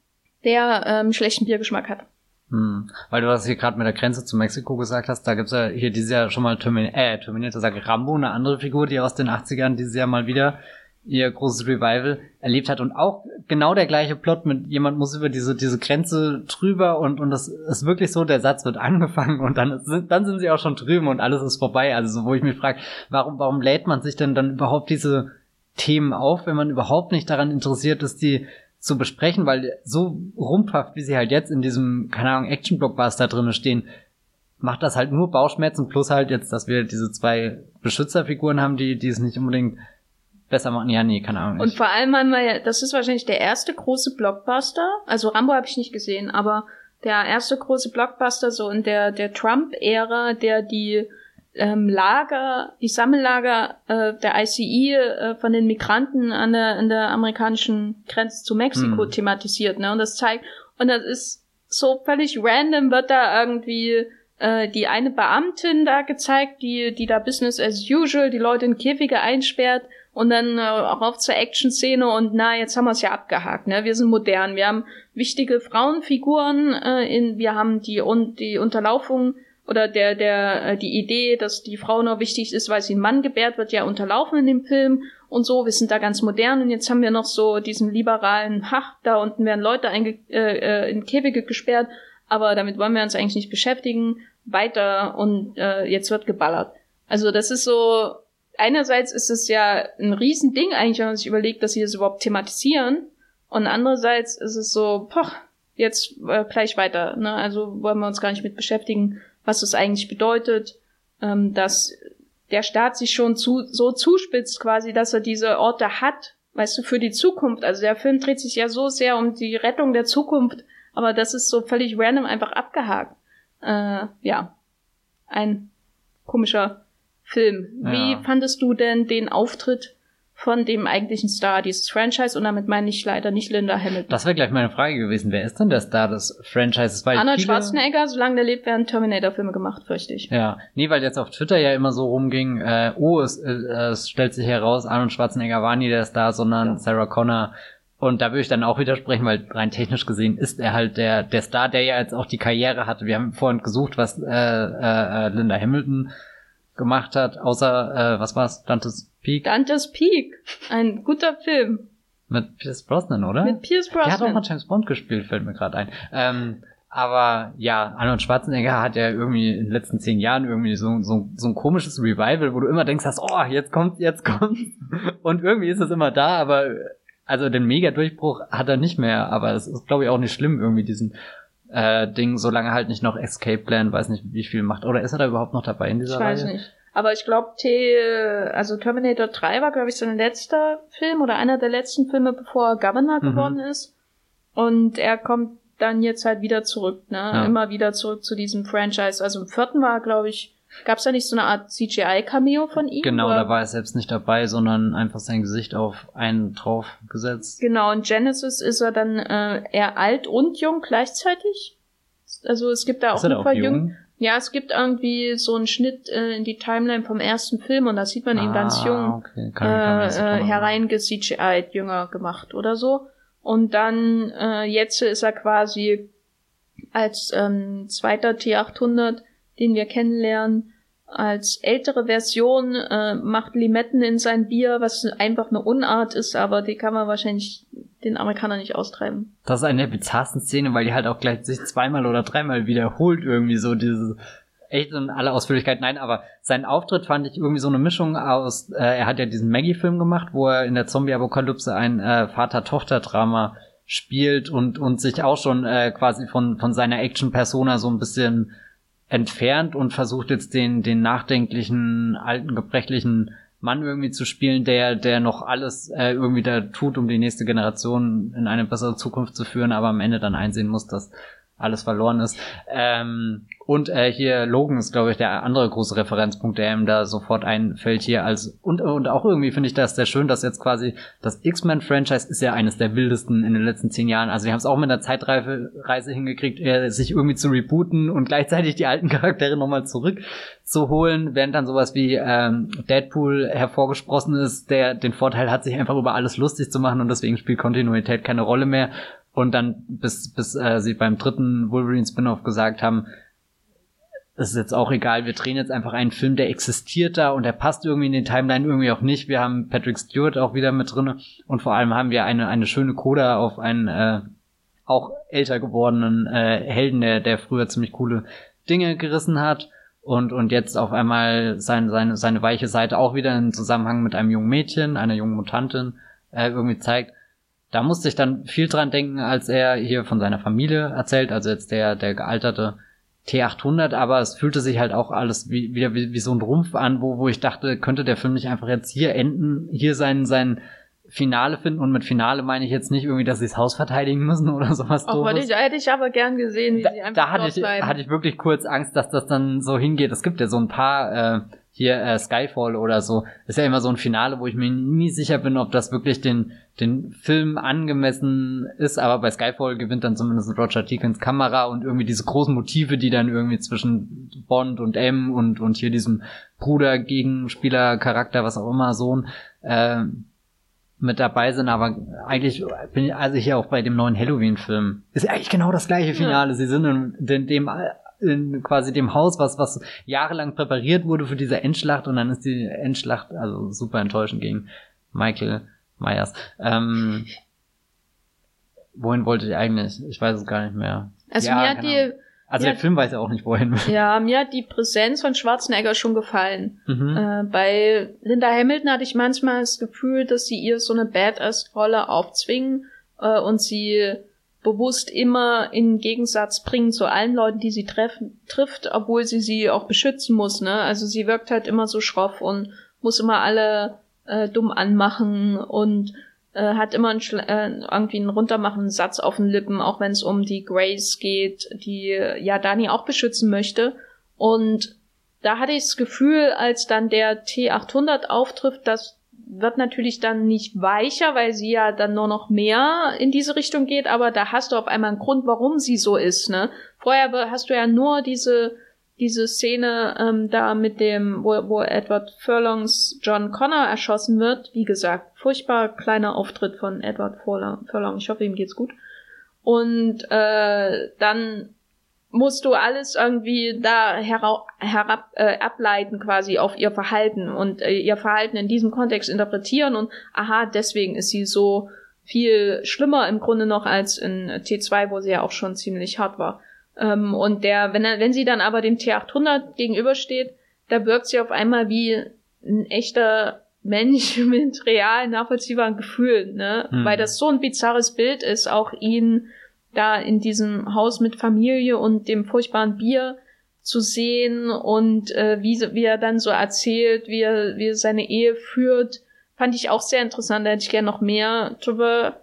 der ähm, schlechten Biergeschmack hat. Hm. Weil du das hier gerade mit der Grenze zu Mexiko gesagt hast, da gibt's ja hier dieses Jahr schon mal Termin äh, Terminator, sage Rambo, eine andere Figur, die aus den 80ern dieses Jahr mal wieder ihr großes Revival erlebt hat. Und auch genau der gleiche Plot mit jemand muss über diese diese Grenze drüber und und das ist wirklich so der Satz wird angefangen und dann sind dann sind sie auch schon drüben und alles ist vorbei. Also so, wo ich mich frage warum warum lädt man sich denn dann überhaupt diese Themen auf wenn man überhaupt nicht daran interessiert ist die zu besprechen? Weil so rumpfhaft wie sie halt jetzt in diesem keine Ahnung Action Blockbuster drinne stehen macht das halt nur Bauchschmerzen plus halt jetzt dass wir diese zwei Beschützerfiguren haben die die es nicht unbedingt besser machen. Ja, nee, keine Ahnung. Und vor allem haben wir ja, das ist wahrscheinlich der erste große Blockbuster. Also Rambo habe ich nicht gesehen, aber der erste große Blockbuster so in der der Trump-Ära, der die ähm, Lager, die Sammellager äh, der ICE äh, von den Migranten an der, an der amerikanischen Grenze zu Mexiko hm. thematisiert, ne? Und das zeigt, und das ist so völlig random wird da irgendwie äh, die eine Beamtin da gezeigt, die, die da Business as usual die Leute in Käfige einsperrt und dann äh, auch auf zur Action-Szene und na, jetzt haben wir es ja abgehakt, ne? Wir sind modern, wir haben wichtige Frauenfiguren, äh, in, wir haben die, und die Unterlaufung oder der, der, äh, die Idee, dass die Frau nur wichtig ist, weil sie ein Mann gebärt, wird ja unterlaufen in dem Film und so. Wir sind da ganz modern und jetzt haben wir noch so diesen liberalen Hach, da unten werden Leute einge äh, äh, in Käfige gesperrt, aber damit wollen wir uns eigentlich nicht beschäftigen. Weiter und äh, jetzt wird geballert. Also das ist so, einerseits ist es ja ein Riesending eigentlich, wenn man sich überlegt, dass sie das überhaupt thematisieren. Und andererseits ist es so, poch, jetzt äh, gleich weiter. Ne? Also wollen wir uns gar nicht mit beschäftigen, was das eigentlich bedeutet, ähm, dass der Staat sich schon zu, so zuspitzt quasi, dass er diese Orte hat, weißt du, für die Zukunft. Also der Film dreht sich ja so sehr um die Rettung der Zukunft, aber das ist so völlig random einfach abgehakt. Äh, ja, ein komischer Film. Wie ja. fandest du denn den Auftritt von dem eigentlichen Star dieses Franchise? Und damit meine ich leider nicht Linda Hamilton. Das wäre gleich meine Frage gewesen. Wer ist denn der Star des Franchises? Weil Arnold viele... Schwarzenegger, solange der lebt, werden Terminator-Filme gemacht, fürchte ich. Ja, nee, weil jetzt auf Twitter ja immer so rumging, äh, oh, es, äh, es stellt sich heraus, Arnold Schwarzenegger war nie der Star, sondern ja. Sarah Connor. Und da würde ich dann auch widersprechen, weil rein technisch gesehen ist er halt der, der Star, der ja jetzt auch die Karriere hatte. Wir haben vorhin gesucht, was äh, äh, Linda Hamilton gemacht hat, außer, äh, was war's? Dantes Peak? Dantes Peak. Ein guter Film. Mit Pierce Brosnan, oder? Mit Pierce Brosnan. Der hat auch mal James Bond gespielt, fällt mir gerade ein. Ähm, aber ja, Arnold Schwarzenegger hat ja irgendwie in den letzten zehn Jahren irgendwie so, so, so ein komisches Revival, wo du immer denkst, hast, oh, jetzt kommt, jetzt kommt. Und irgendwie ist es immer da, aber also den Mega-Durchbruch hat er nicht mehr, aber es ist, glaube ich, auch nicht schlimm, irgendwie diesen äh, Ding, solange halt nicht noch Escape Plan, weiß nicht, wie viel macht. Oder ist er da überhaupt noch dabei in dieser Ich weiß Reihe? nicht. Aber ich glaube, T, also Terminator 3 war, glaube ich, sein letzter Film oder einer der letzten Filme, bevor er Governor mhm. geworden ist. Und er kommt dann jetzt halt wieder zurück, ne? Ja. Immer wieder zurück zu diesem Franchise. Also im vierten war, glaube ich, Gab es da nicht so eine Art CGI-Cameo von ihm? Genau, oder? da war er selbst nicht dabei, sondern einfach sein Gesicht auf einen draufgesetzt. Genau, in Genesis ist er dann äh, eher alt und jung gleichzeitig. Also es gibt da auch eine Verjüngung. Ja, es gibt irgendwie so einen Schnitt äh, in die Timeline vom ersten Film und da sieht man ihn ganz ah, jung okay. kann, kann äh, äh, hereinge-CGI jünger gemacht oder so. Und dann äh, jetzt ist er quasi als ähm, zweiter T800 den wir kennenlernen, als ältere Version äh, macht Limetten in sein Bier, was einfach eine Unart ist, aber die kann man wahrscheinlich den Amerikanern nicht austreiben. Das ist eine der bizarrsten Szene, weil die halt auch gleich sich zweimal oder dreimal wiederholt irgendwie so diese echt in aller Ausführlichkeit. Nein, aber sein Auftritt fand ich irgendwie so eine Mischung aus, äh, er hat ja diesen Maggie-Film gemacht, wo er in der Zombie-Apokalypse ein äh, Vater-Tochter-Drama spielt und, und sich auch schon äh, quasi von, von seiner Action-Persona so ein bisschen entfernt und versucht jetzt den, den nachdenklichen, alten, gebrechlichen Mann irgendwie zu spielen, der, der noch alles äh, irgendwie da tut, um die nächste Generation in eine bessere Zukunft zu führen, aber am Ende dann einsehen muss, dass alles verloren ist. Ähm, und äh, hier Logan ist, glaube ich, der andere große Referenzpunkt, der ihm da sofort einfällt hier als und und auch irgendwie finde ich das sehr schön, dass jetzt quasi das X-Men-Franchise ist ja eines der wildesten in den letzten zehn Jahren. Also wir haben es auch mit einer Zeitreise Reise hingekriegt, äh, sich irgendwie zu rebooten und gleichzeitig die alten Charaktere nochmal zurückzuholen, während dann sowas wie ähm, Deadpool hervorgesprossen ist, der den Vorteil hat, sich einfach über alles lustig zu machen und deswegen spielt Kontinuität keine Rolle mehr. Und dann bis bis äh, sie beim dritten Wolverine Spin-off gesagt haben, es ist jetzt auch egal, wir drehen jetzt einfach einen Film, der existiert da und der passt irgendwie in den Timeline irgendwie auch nicht. Wir haben Patrick Stewart auch wieder mit drinne und vor allem haben wir eine, eine schöne Coda auf einen äh, auch älter gewordenen äh, Helden, der, der früher ziemlich coole Dinge gerissen hat und, und jetzt auf einmal seine, seine, seine weiche Seite auch wieder in Zusammenhang mit einem jungen Mädchen, einer jungen Mutantin äh, irgendwie zeigt. Da musste ich dann viel dran denken, als er hier von seiner Familie erzählt, also jetzt der, der gealterte T800, aber es fühlte sich halt auch alles wie, wieder wie, wie so ein Rumpf an, wo, wo ich dachte, könnte der Film nicht einfach jetzt hier enden, hier sein, sein Finale finden und mit Finale meine ich jetzt nicht irgendwie, dass sie das Haus verteidigen müssen oder sowas. Auch weil ich, hätte ich aber gern gesehen, wie da, sie einfach Da hatte ich, bleiben. hatte ich wirklich kurz Angst, dass das dann so hingeht. Es gibt ja so ein paar, äh, hier äh, Skyfall oder so, ist ja immer so ein Finale, wo ich mir nie sicher bin, ob das wirklich den, den Film angemessen ist, aber bei Skyfall gewinnt dann zumindest Roger Deakins Kamera und irgendwie diese großen Motive, die dann irgendwie zwischen Bond und M und, und hier diesem Bruder, Gegenspieler, Charakter, was auch immer, Sohn, äh, mit dabei sind, aber eigentlich bin ich also hier auch bei dem neuen Halloween-Film. Ist eigentlich genau das gleiche Finale. Ja. Sie sind in, in dem in quasi dem Haus, was was jahrelang präpariert wurde für diese Endschlacht und dann ist die Endschlacht also super enttäuschend gegen Michael Myers. Ähm, wohin wollte ich eigentlich? Ich weiß es gar nicht mehr. Also ja, mir hat die also ja, der Film weiß ja auch nicht, wohin. Ja, mir hat die Präsenz von Schwarzenegger schon gefallen. Mhm. Äh, bei Linda Hamilton hatte ich manchmal das Gefühl, dass sie ihr so eine Badass-Rolle aufzwingen äh, und sie bewusst immer in Gegensatz bringen zu allen Leuten, die sie treffen, trifft, obwohl sie sie auch beschützen muss. Ne? Also sie wirkt halt immer so schroff und muss immer alle äh, dumm anmachen und äh, hat immer einen, äh, irgendwie einen runtermachenden Satz auf den Lippen, auch wenn es um die Grace geht, die ja Dani auch beschützen möchte. Und da hatte ich das Gefühl, als dann der T800 auftrifft, das wird natürlich dann nicht weicher, weil sie ja dann nur noch mehr in diese Richtung geht, aber da hast du auf einmal einen Grund, warum sie so ist, ne? Vorher hast du ja nur diese diese Szene ähm, da mit dem, wo, wo Edward Furlongs John Connor erschossen wird. Wie gesagt, furchtbar kleiner Auftritt von Edward Furlong. Ich hoffe, ihm geht's gut. Und äh, dann musst du alles irgendwie da herab, herab äh, ableiten quasi auf ihr Verhalten und äh, ihr Verhalten in diesem Kontext interpretieren und aha, deswegen ist sie so viel schlimmer im Grunde noch als in T2, wo sie ja auch schon ziemlich hart war. Ähm, und der, wenn er, wenn sie dann aber dem T800 gegenübersteht, da wirkt sie auf einmal wie ein echter Mensch mit real nachvollziehbaren Gefühlen, ne? Mhm. Weil das so ein bizarres Bild ist, auch ihn da in diesem Haus mit Familie und dem furchtbaren Bier zu sehen und äh, wie, wie er dann so erzählt, wie er, wie er seine Ehe führt, fand ich auch sehr interessant. Da hätte ich gerne noch mehr drüber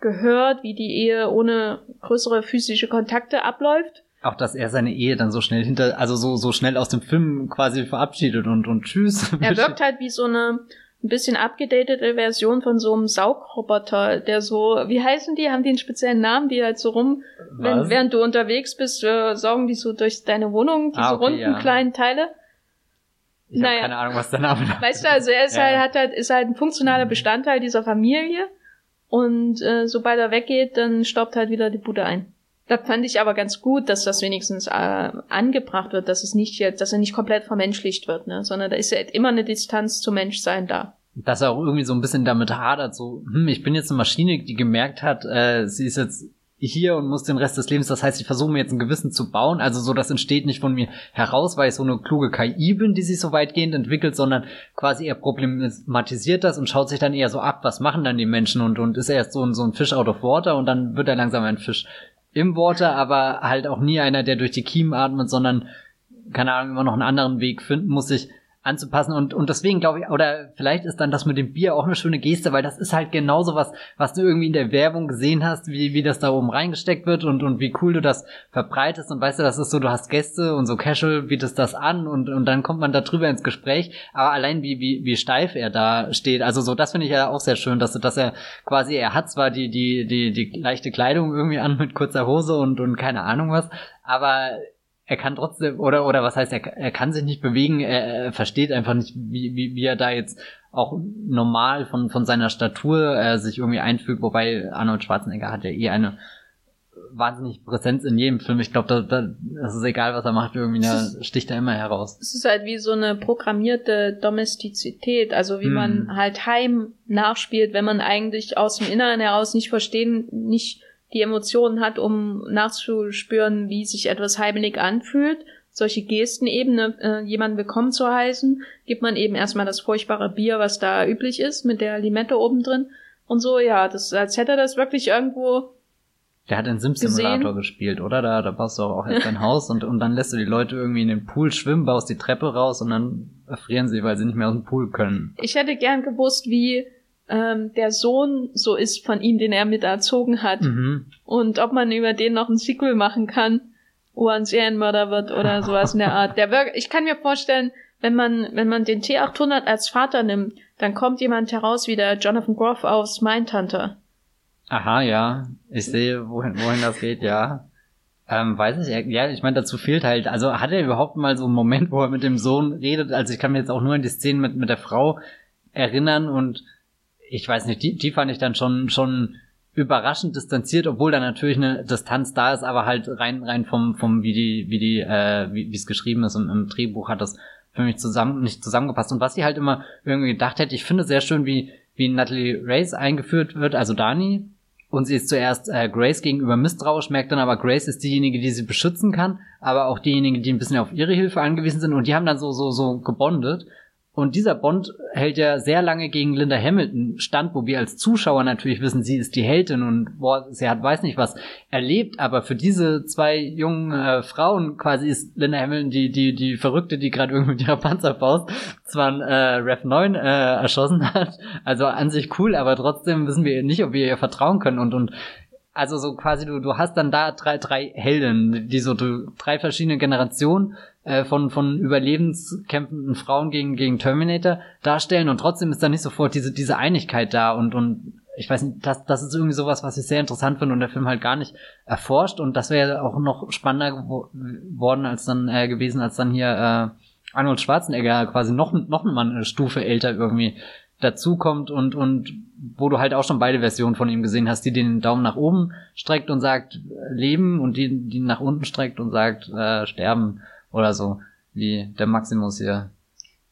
gehört, wie die Ehe ohne größere physische Kontakte abläuft. Auch, dass er seine Ehe dann so schnell hinter, also so, so schnell aus dem Film quasi verabschiedet und, und tschüss. Er wirkt halt wie so eine ein bisschen abgedatete Version von so einem Saugroboter, der so, wie heißen die? Haben die einen speziellen Namen, die halt so rum, wenn, während du unterwegs bist, äh, saugen die so durch deine Wohnung, diese ah, okay, runden ja. kleinen Teile. Ich naja. keine Ahnung, was der Name ist. Weißt du, also er ist ja. halt, hat halt, ist halt ein funktionaler Bestandteil dieser Familie und äh, sobald er weggeht, dann staubt halt wieder die Bude ein. Da fand ich aber ganz gut, dass das wenigstens äh, angebracht wird, dass es nicht jetzt, dass er nicht komplett vermenschlicht wird, ne? sondern da ist ja immer eine Distanz zum Menschsein da. Dass er auch irgendwie so ein bisschen damit hadert, so, hm, ich bin jetzt eine Maschine, die gemerkt hat, äh, sie ist jetzt hier und muss den Rest des Lebens, das heißt, ich versuche mir jetzt ein Gewissen zu bauen, also so, das entsteht nicht von mir heraus, weil ich so eine kluge KI bin, die sich so weitgehend entwickelt, sondern quasi er problematisiert das und schaut sich dann eher so ab, was machen dann die Menschen und, und ist erst so ein, so ein Fish out of water und dann wird er langsam ein Fisch im Water, aber halt auch nie einer, der durch die Kiemen atmet, sondern keine Ahnung, immer noch einen anderen Weg finden muss, sich anzupassen. Und, und deswegen glaube ich, oder vielleicht ist dann das mit dem Bier auch eine schöne Geste, weil das ist halt genauso was, was du irgendwie in der Werbung gesehen hast, wie, wie das da oben reingesteckt wird und, und wie cool du das verbreitest. Und weißt du, das ist so, du hast Gäste und so casual bietest das an und, und dann kommt man da drüber ins Gespräch, aber allein wie, wie, wie steif er da steht, also so, das finde ich ja auch sehr schön, dass, dass er quasi, er hat zwar die, die, die, die leichte Kleidung irgendwie an mit kurzer Hose und, und keine Ahnung was, aber er kann trotzdem, oder, oder was heißt, er, er kann sich nicht bewegen, er, er versteht einfach nicht, wie, wie, wie er da jetzt auch normal von, von seiner Statur äh, sich irgendwie einfügt, wobei Arnold Schwarzenegger hat ja eh eine wahnsinnig Präsenz in jedem Film. Ich glaube, da, da, das ist egal, was er macht, irgendwie da sticht er immer heraus. Es ist halt wie so eine programmierte Domestizität, also wie hm. man halt Heim nachspielt, wenn man eigentlich aus dem Inneren heraus nicht verstehen, nicht die Emotionen hat, um nachzuspüren, wie sich etwas heimelig anfühlt. Solche Gesten eben, ne, äh, jemanden willkommen zu heißen, gibt man eben erstmal das furchtbare Bier, was da üblich ist, mit der Limette oben drin. Und so, ja, das, als hätte er das wirklich irgendwo der hat den Sim-Simulator gespielt, oder? Da, da baust du auch erst dein Haus und, und dann lässt du die Leute irgendwie in den Pool schwimmen, baust die Treppe raus und dann erfrieren sie, weil sie nicht mehr aus dem Pool können. Ich hätte gern gewusst, wie ähm, der Sohn so ist von ihm, den er mit erzogen hat. Mhm. Und ob man über den noch ein Sequel machen kann, wo er ein Serienmörder wird oder sowas in der Art. Der wirkt, ich kann mir vorstellen, wenn man, wenn man den T800 als Vater nimmt, dann kommt jemand heraus wie der Jonathan Groff aus Mindhunter. Aha, ja. Ich sehe, wohin, wohin das geht, ja. Ähm, weiß ich, ja, ich meine, dazu fehlt halt, also hat er überhaupt mal so einen Moment, wo er mit dem Sohn redet? Also ich kann mir jetzt auch nur an die Szene mit, mit der Frau erinnern und ich weiß nicht, die, die fand ich dann schon, schon überraschend distanziert, obwohl da natürlich eine Distanz da ist, aber halt rein, rein vom, vom, wie die, wie die, äh, wie es geschrieben ist im, im Drehbuch hat das für mich zusammen, nicht zusammengepasst. Und was ich halt immer irgendwie gedacht hätte, ich finde sehr schön, wie, wie Natalie Race eingeführt wird, also Dani, und sie ist zuerst äh, Grace gegenüber misstrauisch, merkt dann aber, Grace ist diejenige, die sie beschützen kann, aber auch diejenige, die ein bisschen auf ihre Hilfe angewiesen sind. Und die haben dann so, so, so gebondet. Und dieser Bond hält ja sehr lange gegen Linda Hamilton stand, wo wir als Zuschauer natürlich wissen, sie ist die Heldin und boah, sie hat weiß nicht was erlebt, aber für diese zwei jungen äh, Frauen quasi ist Linda Hamilton die die die Verrückte, die gerade irgendwie mit ihrer Panzerfaust zwar ein äh, Rev 9 äh, erschossen hat, also an sich cool, aber trotzdem wissen wir nicht, ob wir ihr vertrauen können. Und und also so quasi du du hast dann da drei drei Helden, die so du, drei verschiedene Generationen äh, von, von überlebenskämpfenden Frauen gegen, gegen Terminator darstellen. Und trotzdem ist da nicht sofort diese, diese Einigkeit da. Und, und ich weiß nicht, das, das ist irgendwie sowas, was ich sehr interessant finde und der Film halt gar nicht erforscht. Und das wäre auch noch spannender geworden als dann äh, gewesen, als dann hier äh, Arnold Schwarzenegger quasi noch, noch mal eine Stufe älter irgendwie dazukommt und, und wo du halt auch schon beide Versionen von ihm gesehen hast, die den Daumen nach oben streckt und sagt äh, leben und die, die nach unten streckt und sagt äh, sterben. Oder so, wie der Maximus hier.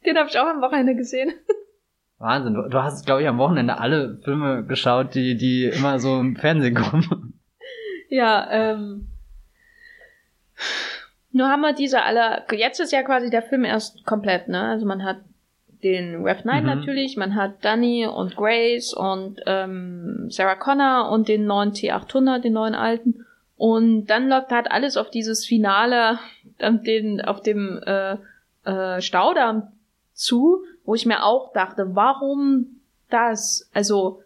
Den habe ich auch am Wochenende gesehen. Wahnsinn. Du, du hast, glaube ich, am Wochenende alle Filme geschaut, die, die immer so im Fernsehen kommen. Ja, ähm. Nur haben wir diese alle. Jetzt ist ja quasi der Film erst komplett, ne? Also man hat den Rev 9 mhm. natürlich, man hat Danny und Grace und ähm, Sarah Connor und den neuen T800, den neuen alten. Und dann läuft halt alles auf dieses Finale, den, auf dem äh, äh, Staudamm zu, wo ich mir auch dachte, warum das? Also,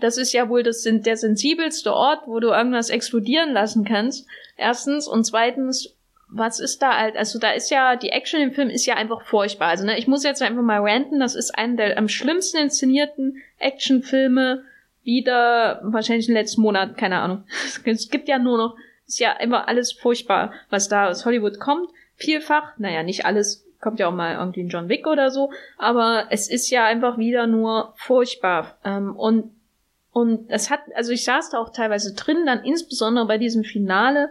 das ist ja wohl das der sensibelste Ort, wo du irgendwas explodieren lassen kannst. Erstens und zweitens, was ist da halt? Also da ist ja die Action im Film ist ja einfach furchtbar. Also ne, ich muss jetzt einfach mal ranten. Das ist einer der am schlimmsten inszenierten Actionfilme wieder wahrscheinlich im letzten Monat, keine Ahnung. Es gibt ja nur noch, ist ja immer alles furchtbar, was da aus Hollywood kommt. Vielfach, naja, nicht alles, kommt ja auch mal irgendwie ein John Wick oder so, aber es ist ja einfach wieder nur furchtbar. Ähm, und, und es hat, also ich saß da auch teilweise drin, dann insbesondere bei diesem Finale,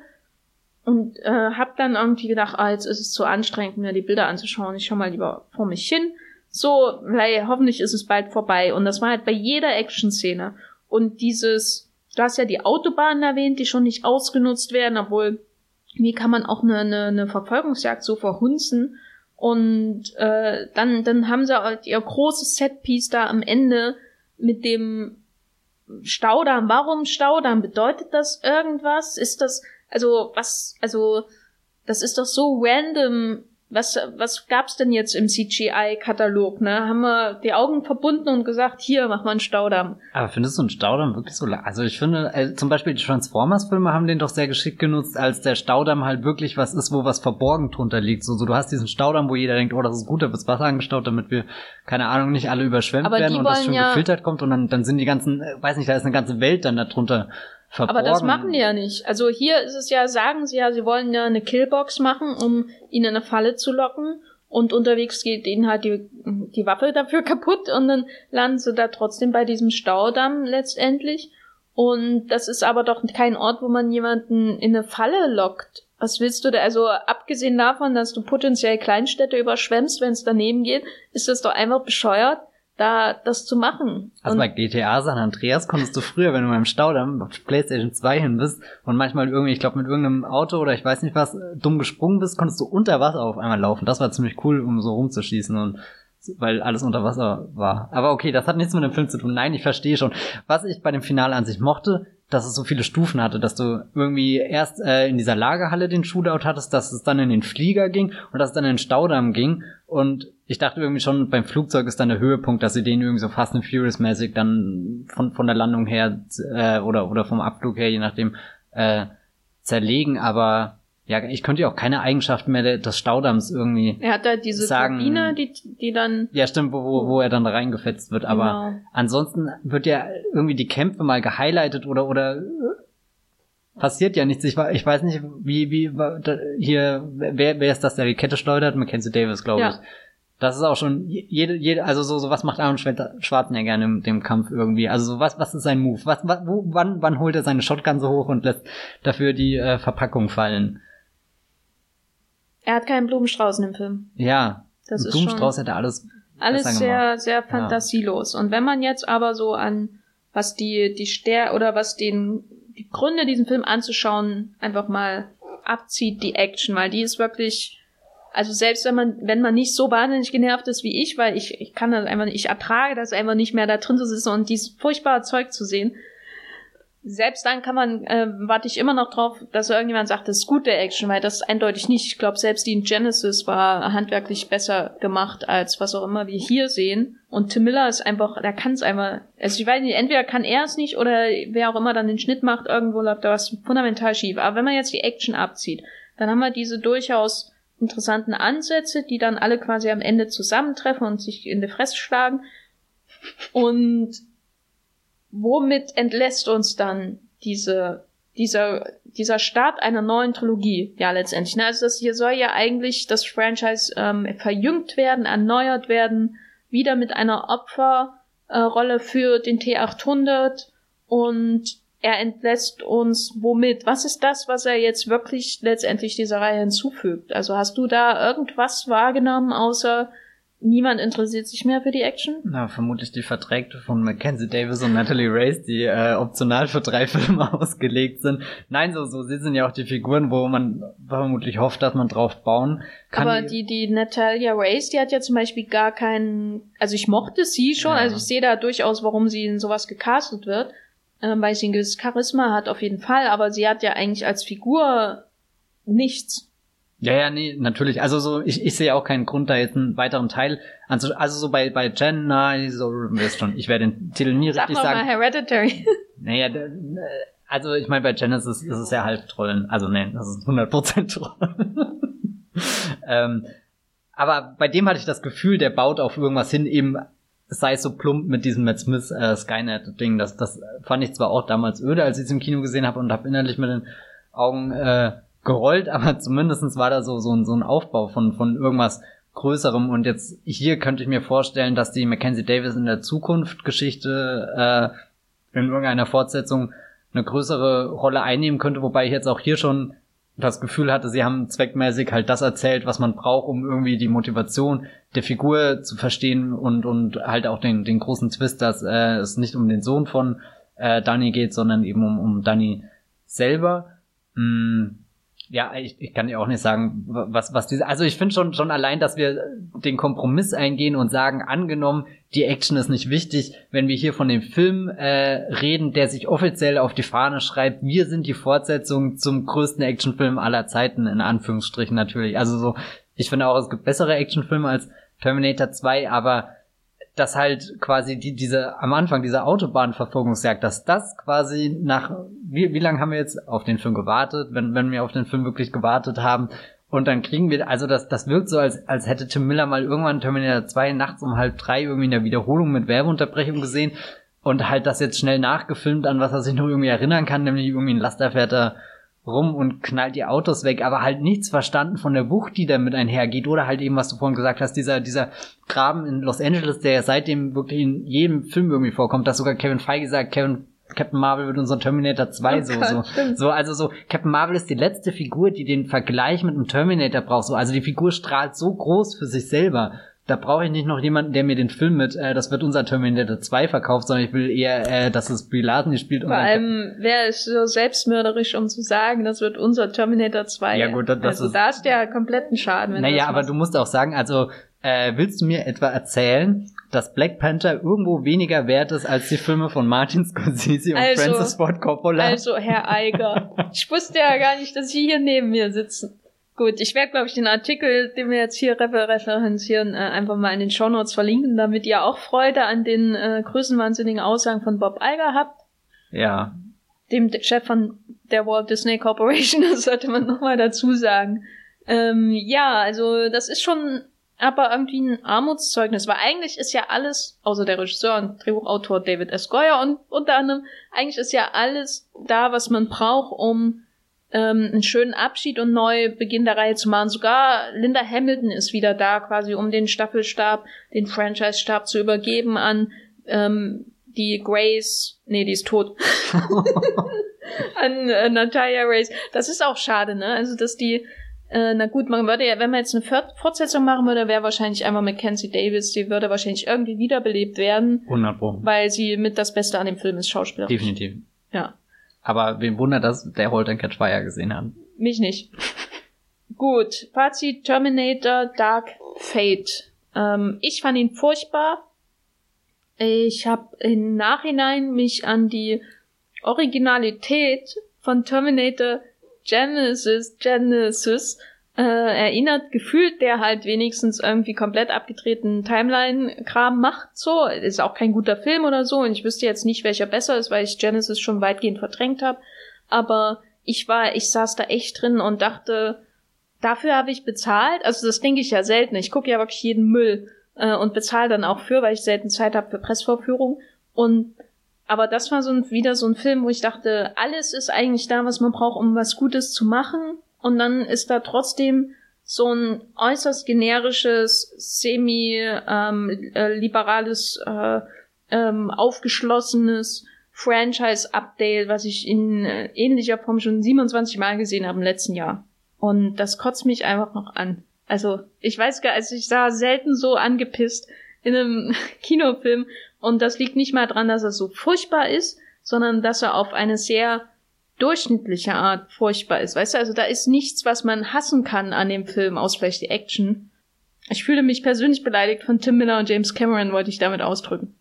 und äh, hab dann irgendwie gedacht, ah, jetzt ist es zu anstrengend, mir die Bilder anzuschauen. Ich schau mal lieber vor mich hin. So, weil hoffentlich ist es bald vorbei. Und das war halt bei jeder Action-Szene. Und dieses, du hast ja die Autobahnen erwähnt, die schon nicht ausgenutzt werden, obwohl, wie kann man auch eine, eine, eine Verfolgungsjagd so verhunzen? Und äh, dann, dann haben sie halt ihr großes Setpiece da am Ende mit dem Staudamm. Warum Staudamm? Bedeutet das irgendwas? Ist das, also, was, also, das ist doch so random was, was gab's denn jetzt im CGI-Katalog, ne? Haben wir die Augen verbunden und gesagt, hier, mach mal einen Staudamm. Aber findest du einen Staudamm wirklich so lang? Also ich finde, äh, zum Beispiel die Transformers-Filme haben den doch sehr geschickt genutzt, als der Staudamm halt wirklich was ist, wo was verborgen drunter liegt. So, so du hast diesen Staudamm, wo jeder denkt, oh, das ist gut, da wird's Wasser angestaut, damit wir, keine Ahnung, nicht alle überschwemmt Aber werden und das schon ja gefiltert kommt und dann, dann sind die ganzen, äh, weiß nicht, da ist eine ganze Welt dann darunter Verborgen. Aber das machen die ja nicht. Also hier ist es ja, sagen sie ja, sie wollen ja eine Killbox machen, um ihn in eine Falle zu locken. Und unterwegs geht ihnen halt die, die Waffe dafür kaputt und dann landen sie da trotzdem bei diesem Staudamm letztendlich. Und das ist aber doch kein Ort, wo man jemanden in eine Falle lockt. Was willst du da? Also abgesehen davon, dass du potenziell Kleinstädte überschwemmst, wenn es daneben geht, ist das doch einfach bescheuert, da das zu machen. Also und bei GTA San Andreas konntest du früher, wenn du mal im Staudamm auf PlayStation 2 hin bist und manchmal irgendwie, ich glaube mit irgendeinem Auto oder ich weiß nicht was, dumm gesprungen bist, konntest du unter Wasser auf einmal laufen. Das war ziemlich cool, um so rumzuschießen und weil alles unter Wasser war. Aber okay, das hat nichts mit dem Film zu tun. Nein, ich verstehe schon. Was ich bei dem Finale an sich mochte, dass es so viele Stufen hatte, dass du irgendwie erst äh, in dieser Lagerhalle den Shootout hattest, dass es dann in den Flieger ging und dass es dann in den Staudamm ging. Und ich dachte irgendwie schon, beim Flugzeug ist dann der Höhepunkt, dass sie den irgendwie so Fast and Furious mäßig dann von, von der Landung her äh, oder, oder vom Abflug her, je nachdem, äh, zerlegen. Aber ja, ich könnte ja auch keine Eigenschaften mehr des Staudamms irgendwie. Er hat da diese sagen, Turbine, die, die dann. Ja, stimmt, wo, wo, wo er dann reingefetzt wird. Aber genau. ansonsten wird ja irgendwie die Kämpfe mal gehighlightet oder, oder passiert ja nichts. Ich, ich weiß nicht, wie, wie, hier, wer, wer ist das, der die Kette schleudert? Mackenzie Davis, glaube ja. ich. Das ist auch schon jede, jede, also so, so was macht Arnold Schwarzenegger gerne im dem Kampf irgendwie. Also so was, was ist sein Move? Was, was, wo, wann, wann holt er seine Shotgun so hoch und lässt dafür die äh, Verpackung fallen? Er hat keinen Blumenstrauß in dem Film. Ja. Das ist Blumenstrauß hätte alles. Alles sehr, sehr fantasielos. Ja. Und wenn man jetzt aber so an, was die, die Ster oder was den, die Gründe, diesen Film anzuschauen, einfach mal abzieht, die Action, weil die ist wirklich, also selbst wenn man, wenn man nicht so wahnsinnig genervt ist wie ich, weil ich, ich kann das einfach, ich ertrage das einfach nicht mehr da drin zu sitzen und dieses furchtbare Zeug zu sehen, selbst dann kann man, äh, warte ich immer noch drauf, dass irgendjemand sagt, das ist gute Action, weil das eindeutig nicht. Ich glaube, selbst die in Genesis war handwerklich besser gemacht, als was auch immer wir hier sehen. Und Tim Miller ist einfach, der kann es einfach, also ich weiß nicht, entweder kann er es nicht oder wer auch immer dann den Schnitt macht, irgendwo läuft da was fundamental schief. Aber wenn man jetzt die Action abzieht, dann haben wir diese durchaus interessanten Ansätze, die dann alle quasi am Ende zusammentreffen und sich in die Fresse schlagen. Und womit entlässt uns dann diese, dieser, dieser Start einer neuen Trilogie? Ja, letztendlich. Ne? Also das hier soll ja eigentlich das Franchise ähm, verjüngt werden, erneuert werden, wieder mit einer Opferrolle äh, für den T800 und er entlässt uns womit? Was ist das, was er jetzt wirklich letztendlich dieser Reihe hinzufügt? Also hast du da irgendwas wahrgenommen, außer niemand interessiert sich mehr für die Action? Na, vermutlich die Verträge von Mackenzie Davis und Natalie Race, die äh, optional für drei Filme ausgelegt sind. Nein, so, so sie sind ja auch die Figuren, wo man vermutlich hofft, dass man drauf bauen kann. Aber die, die Natalia Race, die hat ja zum Beispiel gar keinen, also ich mochte sie schon, ja. also ich sehe da durchaus, warum sie in sowas gecastet wird, äh, weil sie ein gewisses Charisma hat auf jeden Fall, aber sie hat ja eigentlich als Figur nichts. Ja, ja, nee, natürlich. Also so, ich, ich sehe auch keinen Grund, da jetzt einen weiteren Teil anzu also so bei bei Jen, nein, so wisst schon, ich werde den Titel nie Sag richtig sagen. Mal Hereditary. Naja, also ich meine bei Jen ist es, ist es ja halb Trollen. Also nee, das ist 100% Trollen. ähm, aber bei dem hatte ich das Gefühl, der baut auf irgendwas hin, eben sei so plump mit diesem Matt Smith äh, Skynet-Ding. Das, das fand ich zwar auch damals öde, als ich es im Kino gesehen habe und habe innerlich mit den Augen äh, gerollt, aber zumindestens war da so, so, ein, so ein Aufbau von, von irgendwas Größerem. Und jetzt hier könnte ich mir vorstellen, dass die Mackenzie Davis in der Zukunft Geschichte äh, in irgendeiner Fortsetzung eine größere Rolle einnehmen könnte, wobei ich jetzt auch hier schon das Gefühl hatte, sie haben zweckmäßig halt das erzählt, was man braucht, um irgendwie die Motivation der Figur zu verstehen und, und halt auch den, den großen Twist, dass äh, es nicht um den Sohn von äh, Danny geht, sondern eben um, um Danny selber. Hm ja, ich, ich kann ja auch nicht sagen, was, was diese, also ich finde schon, schon allein, dass wir den Kompromiss eingehen und sagen, angenommen, die Action ist nicht wichtig, wenn wir hier von dem Film äh, reden, der sich offiziell auf die Fahne schreibt, wir sind die Fortsetzung zum größten Actionfilm aller Zeiten, in Anführungsstrichen natürlich. Also so, ich finde auch, es gibt bessere Actionfilme als Terminator 2, aber dass halt quasi die, diese, am Anfang dieser Autobahnverfolgungsjagd, dass das quasi nach, wie, wie lange haben wir jetzt auf den Film gewartet, wenn, wenn wir auf den Film wirklich gewartet haben, und dann kriegen wir, also das, das wirkt so, als, als hätte Tim Miller mal irgendwann Terminator 2 nachts um halb drei irgendwie in der Wiederholung mit Werbeunterbrechung gesehen und halt das jetzt schnell nachgefilmt, an was er sich noch irgendwie erinnern kann, nämlich irgendwie ein Lasterfährter rum und knallt die Autos weg, aber halt nichts verstanden von der Wucht, die damit einhergeht. Oder halt eben, was du vorhin gesagt hast, dieser, dieser Graben in Los Angeles, der ja seitdem wirklich in jedem Film irgendwie vorkommt, dass sogar Kevin Feige sagt, Kevin Captain Marvel wird unser Terminator 2 oh so, Gott, so, so, also so, Captain Marvel ist die letzte Figur, die den Vergleich mit einem Terminator braucht, so, also die Figur strahlt so groß für sich selber. Da brauche ich nicht noch jemanden, der mir den Film mit, äh, das wird unser Terminator 2 verkauft, sondern ich will eher, äh, dass es Brie Larson gespielt. Vor allem wäre es so selbstmörderisch, um zu sagen, das wird unser Terminator 2. Ja gut, das, das also ist... da ist der kompletten Schaden. Wenn naja, aber du musst auch sagen, also äh, willst du mir etwa erzählen, dass Black Panther irgendwo weniger wert ist als die Filme von Martin Scorsese und also, Francis Ford Coppola? Also, Herr Eiger, ich wusste ja gar nicht, dass Sie hier neben mir sitzen. Gut, ich werde, glaube ich, den Artikel, den wir jetzt hier referenzieren, äh, einfach mal in den Shownotes verlinken, damit ihr auch Freude an den äh, größenwahnsinnigen Aussagen von Bob Iger habt. Ja. Dem Chef von der Walt Disney Corporation, das sollte man nochmal dazu sagen. Ähm, ja, also das ist schon aber irgendwie ein Armutszeugnis, weil eigentlich ist ja alles, außer der Regisseur und Drehbuchautor David S. Goyer und unter anderem, eigentlich ist ja alles da, was man braucht, um ähm, einen schönen Abschied und neu Beginn der Reihe zu machen. Sogar Linda Hamilton ist wieder da, quasi um den Staffelstab, den Franchise-Stab zu übergeben an ähm, die Grace, nee, die ist tot. an äh, Natalia Race. Das ist auch schade, ne? Also, dass die, äh, na gut, man würde ja, wenn man jetzt eine Fortsetzung machen würde, wäre wahrscheinlich einfach Mackenzie Davis, die würde wahrscheinlich irgendwie wiederbelebt werden. 100 Pro. Weil sie mit das Beste an dem Film ist, Schauspieler. Definitiv. Ja. Aber wem wundert das, der Holt Catch Fire gesehen hat? Mich nicht. Gut, Fazit Terminator Dark Fate. Ähm, ich fand ihn furchtbar. Ich habe im Nachhinein mich an die Originalität von Terminator Genesis Genesis äh, erinnert, gefühlt, der halt wenigstens irgendwie komplett abgedrehten Timeline-Kram macht, so. Ist auch kein guter Film oder so und ich wüsste jetzt nicht, welcher besser ist, weil ich Genesis schon weitgehend verdrängt habe. Aber ich war, ich saß da echt drin und dachte, dafür habe ich bezahlt. Also das denke ich ja selten. Ich gucke ja wirklich jeden Müll äh, und bezahle dann auch für, weil ich selten Zeit habe für Pressvorführungen. Und aber das war so ein, wieder so ein Film, wo ich dachte, alles ist eigentlich da, was man braucht, um was Gutes zu machen und dann ist da trotzdem so ein äußerst generisches, semi-liberales, ähm, äh, ähm, aufgeschlossenes Franchise-Update, was ich in äh, ähnlicher Form schon 27 Mal gesehen habe im letzten Jahr. Und das kotzt mich einfach noch an. Also, ich weiß gar, also ich sah selten so angepisst in einem Kinofilm. Und das liegt nicht mal dran, dass er so furchtbar ist, sondern dass er auf eine sehr durchschnittliche Art furchtbar ist. Weißt du, also da ist nichts, was man hassen kann an dem Film, aus vielleicht die Action. Ich fühle mich persönlich beleidigt von Tim Miller und James Cameron, wollte ich damit ausdrücken.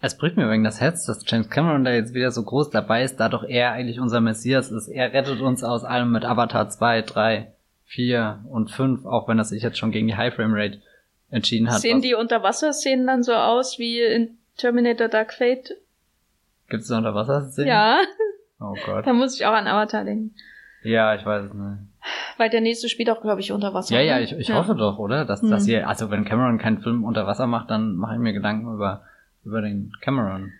Es bricht mir wegen das Herz, dass James Cameron da jetzt wieder so groß dabei ist, da doch er eigentlich unser Messias ist. Er rettet uns aus allem mit Avatar 2, 3, 4 und 5, auch wenn er sich jetzt schon gegen die High Frame Rate entschieden hat. Sehen die Unterwasserszenen dann so aus wie in Terminator Dark Fate? Gibt es Unterwasserszenen? Ja. Oh Gott. Da muss ich auch an Avatar denken. Ja, ich weiß es nicht. Weil der nächste spielt auch, glaube ich, unter Wasser. Ja, ja, ne? ich, ich ja. hoffe doch, oder? Dass, hm. dass hier, also wenn Cameron keinen Film unter Wasser macht, dann mache ich mir Gedanken über, über den Cameron.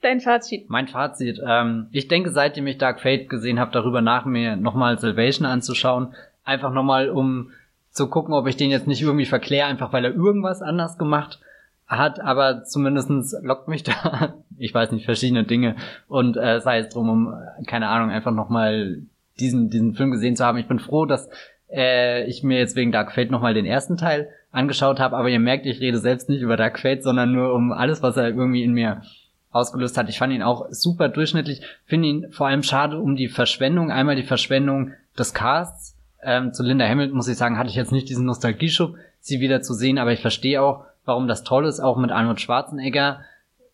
Dein Fazit. Mein Fazit. Ähm, ich denke, seitdem ich Dark Fate gesehen habe, darüber nach, mir nochmal Salvation anzuschauen. Einfach nochmal, um zu gucken, ob ich den jetzt nicht irgendwie verkläre, einfach weil er irgendwas anders gemacht hat, aber zumindestens lockt mich da, ich weiß nicht, verschiedene Dinge und äh, sei es drum, um, keine Ahnung, einfach nochmal diesen, diesen Film gesehen zu haben. Ich bin froh, dass äh, ich mir jetzt wegen Dark Fate nochmal den ersten Teil angeschaut habe, aber ihr merkt, ich rede selbst nicht über Dark Fate, sondern nur um alles, was er irgendwie in mir ausgelöst hat. Ich fand ihn auch super durchschnittlich, finde ihn vor allem schade um die Verschwendung, einmal die Verschwendung des Casts. Ähm, zu Linda Hamilton muss ich sagen, hatte ich jetzt nicht diesen Nostalgieschub, sie wieder zu sehen, aber ich verstehe auch, warum das toll ist, auch mit Arnold Schwarzenegger.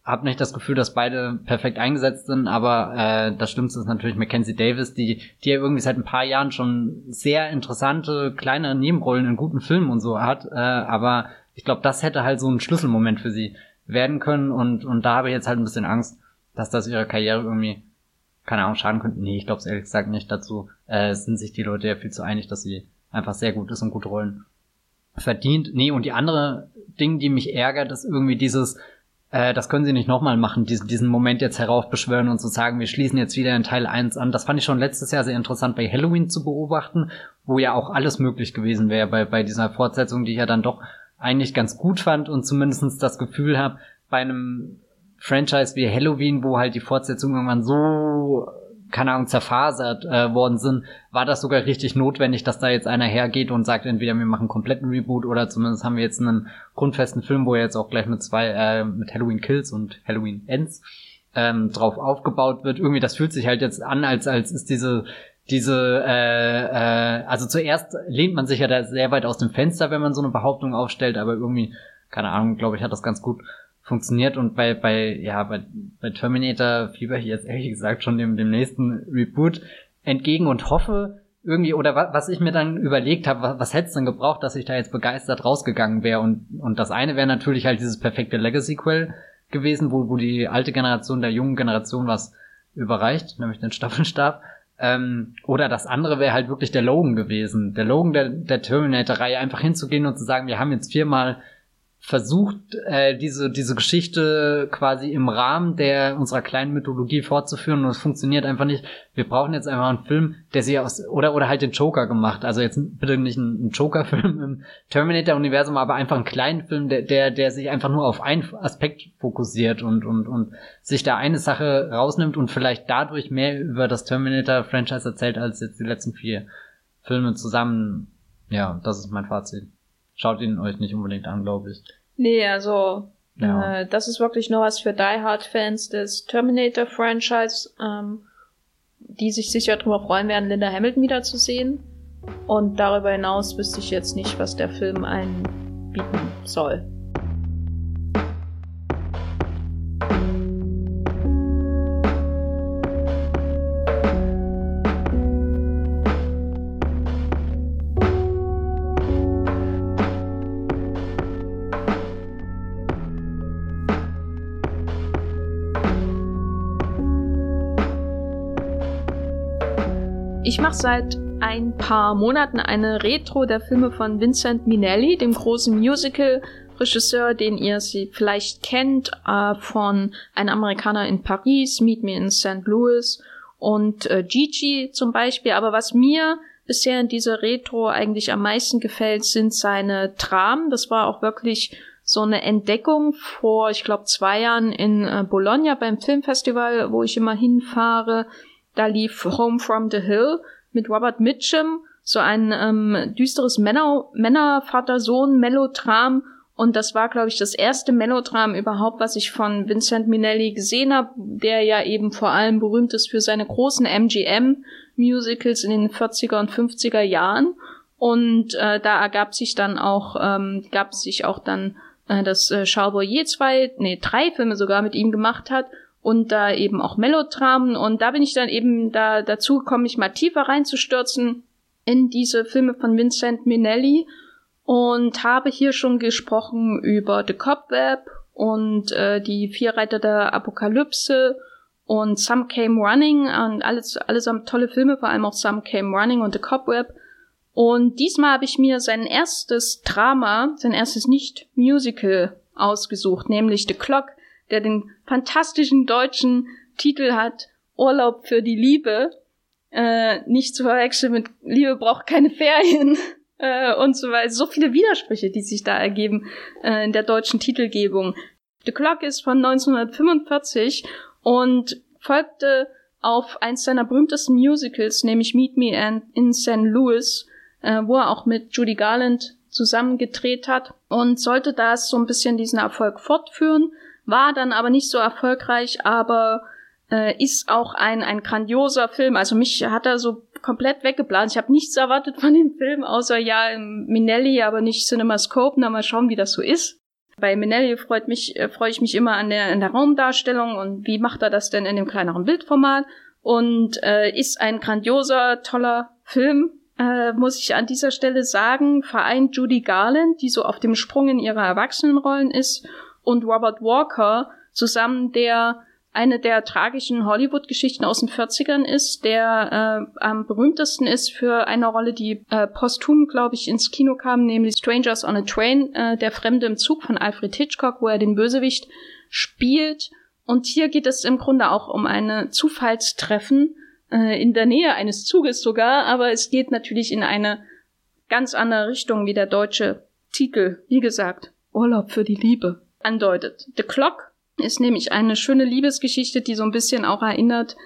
Hab nicht das Gefühl, dass beide perfekt eingesetzt sind, aber äh, das Schlimmste ist natürlich Mackenzie Davis, die, die ja irgendwie seit ein paar Jahren schon sehr interessante kleine Nebenrollen in guten Filmen und so hat. Äh, aber ich glaube, das hätte halt so ein Schlüsselmoment für sie werden können und, und da habe ich jetzt halt ein bisschen Angst, dass das ihre Karriere irgendwie, keine Ahnung, schaden könnte. Nee, ich glaube es ehrlich gesagt nicht dazu. Äh, sind sich die Leute ja viel zu einig, dass sie einfach sehr gut ist und gute Rollen verdient. Nee, und die andere Ding, die mich ärgert, ist irgendwie dieses, äh, das können sie nicht nochmal machen, diesen, diesen Moment jetzt heraufbeschwören und zu sagen, wir schließen jetzt wieder in Teil 1 an. Das fand ich schon letztes Jahr sehr interessant bei Halloween zu beobachten, wo ja auch alles möglich gewesen wäre bei, bei dieser Fortsetzung, die ich ja dann doch eigentlich ganz gut fand und zumindestens das Gefühl habe, bei einem Franchise wie Halloween, wo halt die Fortsetzungen irgendwann so keine Ahnung, zerfasert äh, worden sind, war das sogar richtig notwendig, dass da jetzt einer hergeht und sagt, entweder wir machen einen kompletten Reboot oder zumindest haben wir jetzt einen grundfesten Film, wo er jetzt auch gleich mit zwei, äh, mit Halloween Kills und Halloween Ends ähm, drauf aufgebaut wird. Irgendwie, das fühlt sich halt jetzt an, als, als ist diese diese, äh, äh, also zuerst lehnt man sich ja da sehr weit aus dem Fenster, wenn man so eine Behauptung aufstellt, aber irgendwie, keine Ahnung, glaube ich, hat das ganz gut funktioniert und bei, bei, ja, bei, bei Terminator fieber ich jetzt ehrlich gesagt schon dem, dem nächsten Reboot entgegen und hoffe irgendwie, oder was, was ich mir dann überlegt habe, was, was hätte es denn gebraucht, dass ich da jetzt begeistert rausgegangen wäre und, und das eine wäre natürlich halt dieses perfekte Legacy-Quell gewesen, wo, wo die alte Generation der jungen Generation was überreicht, nämlich den Staffelstab. Ähm, oder das andere wäre halt wirklich der Logan gewesen. Der Logan der, der Terminator-Reihe einfach hinzugehen und zu sagen, wir haben jetzt viermal versucht, äh, diese, diese Geschichte quasi im Rahmen der unserer kleinen Mythologie fortzuführen und es funktioniert einfach nicht. Wir brauchen jetzt einfach einen Film, der sich aus, oder, oder halt den Joker gemacht. Also jetzt bitte nicht einen, Joker-Film im Terminator-Universum, aber einfach einen kleinen Film, der, der, der sich einfach nur auf einen Aspekt fokussiert und, und, und sich da eine Sache rausnimmt und vielleicht dadurch mehr über das Terminator-Franchise erzählt als jetzt die letzten vier Filme zusammen. Ja, das ist mein Fazit. Schaut ihn euch nicht unbedingt an, glaube ich. Nee, also ja. äh, das ist wirklich nur was für Die Hard-Fans des Terminator-Franchise, ähm, die sich sicher darüber freuen werden, Linda Hamilton wiederzusehen. Und darüber hinaus wüsste ich jetzt nicht, was der Film einen bieten soll. Ich mache seit ein paar Monaten eine Retro der Filme von Vincent Minelli, dem großen Musical-Regisseur, den ihr sie vielleicht kennt äh, von Ein Amerikaner in Paris, Meet Me in St. Louis und äh, Gigi zum Beispiel. Aber was mir bisher in dieser Retro eigentlich am meisten gefällt, sind seine Dramen. Das war auch wirklich so eine Entdeckung vor, ich glaube, zwei Jahren in äh, Bologna beim Filmfestival, wo ich immer hinfahre. Da lief Home from the Hill mit Robert Mitchum, so ein ähm, düsteres Männer Männer-Vater-Sohn-Melodram. Und das war, glaube ich, das erste Melodram überhaupt, was ich von Vincent Minelli gesehen habe, der ja eben vor allem berühmt ist für seine großen MGM-Musicals in den 40er und 50er Jahren. Und äh, da ergab sich dann auch, ähm, gab sich auch dann, äh, dass äh, Charles Boyer zwei, nee, drei Filme sogar mit ihm gemacht hat und da eben auch Melodramen und da bin ich dann eben da dazu gekommen, mich mal tiefer reinzustürzen in diese Filme von Vincent Minelli und habe hier schon gesprochen über The Cobweb und äh, die Vierreiter der Apokalypse und Some Came Running und alles allesamt tolle Filme, vor allem auch Some Came Running und The Cobweb. Und diesmal habe ich mir sein erstes Drama, sein erstes Nicht-Musical ausgesucht, nämlich The Clock der den fantastischen deutschen Titel hat Urlaub für die Liebe. Äh, nicht zu verwechseln mit Liebe braucht keine Ferien äh, und so weiter. So viele Widersprüche, die sich da ergeben äh, in der deutschen Titelgebung. The Clock ist von 1945 und folgte auf eins seiner berühmtesten Musicals, nämlich Meet Me in St. Louis, äh, wo er auch mit Judy Garland zusammengedreht hat und sollte das so ein bisschen diesen Erfolg fortführen war dann aber nicht so erfolgreich, aber äh, ist auch ein, ein grandioser Film. Also mich hat er so komplett weggeblasen. Ich habe nichts erwartet von dem Film, außer ja Minelli, aber nicht CinemaScope. Na, mal schauen, wie das so ist. Bei Minelli freut mich, äh, freue ich mich immer an der, an der Raumdarstellung und wie macht er das denn in dem kleineren Bildformat. Und äh, ist ein grandioser, toller Film, äh, muss ich an dieser Stelle sagen, vereint Judy Garland, die so auf dem Sprung in ihrer Erwachsenenrollen ist, und Robert Walker zusammen, der eine der tragischen Hollywood-Geschichten aus den 40ern ist, der äh, am berühmtesten ist für eine Rolle, die äh, posthum, glaube ich, ins Kino kam, nämlich Strangers on a Train, äh, der Fremde im Zug von Alfred Hitchcock, wo er den Bösewicht spielt. Und hier geht es im Grunde auch um eine Zufallstreffen äh, in der Nähe eines Zuges sogar, aber es geht natürlich in eine ganz andere Richtung wie der deutsche Titel. Wie gesagt, Urlaub für die Liebe andeutet. The Clock Ist nämlich eine schöne Liebesgeschichte, die so ein bisschen auch erinnert,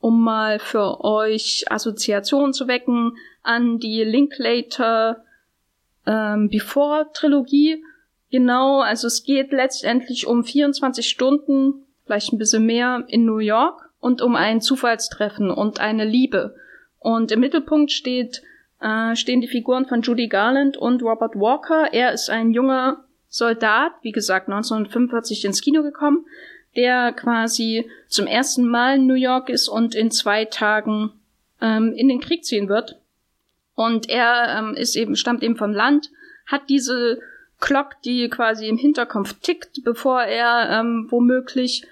um mal für euch Assoziationen zu wecken an die Linklater ähm, Before Trilogie. Genau, also es geht letztendlich um 24 Stunden, vielleicht ein bisschen mehr, in New York und um ein Zufallstreffen und eine Liebe. Und im Mittelpunkt steht, äh, stehen die Figuren von Judy Garland und Robert Walker. Er ist ein junger Soldat, wie gesagt, 1945 ins Kino gekommen, der quasi zum ersten Mal in New York ist und in zwei Tagen ähm, in den Krieg ziehen wird. Und er ähm, ist eben, stammt eben vom Land, hat diese Glock, die quasi im Hinterkopf tickt, bevor er ähm, womöglich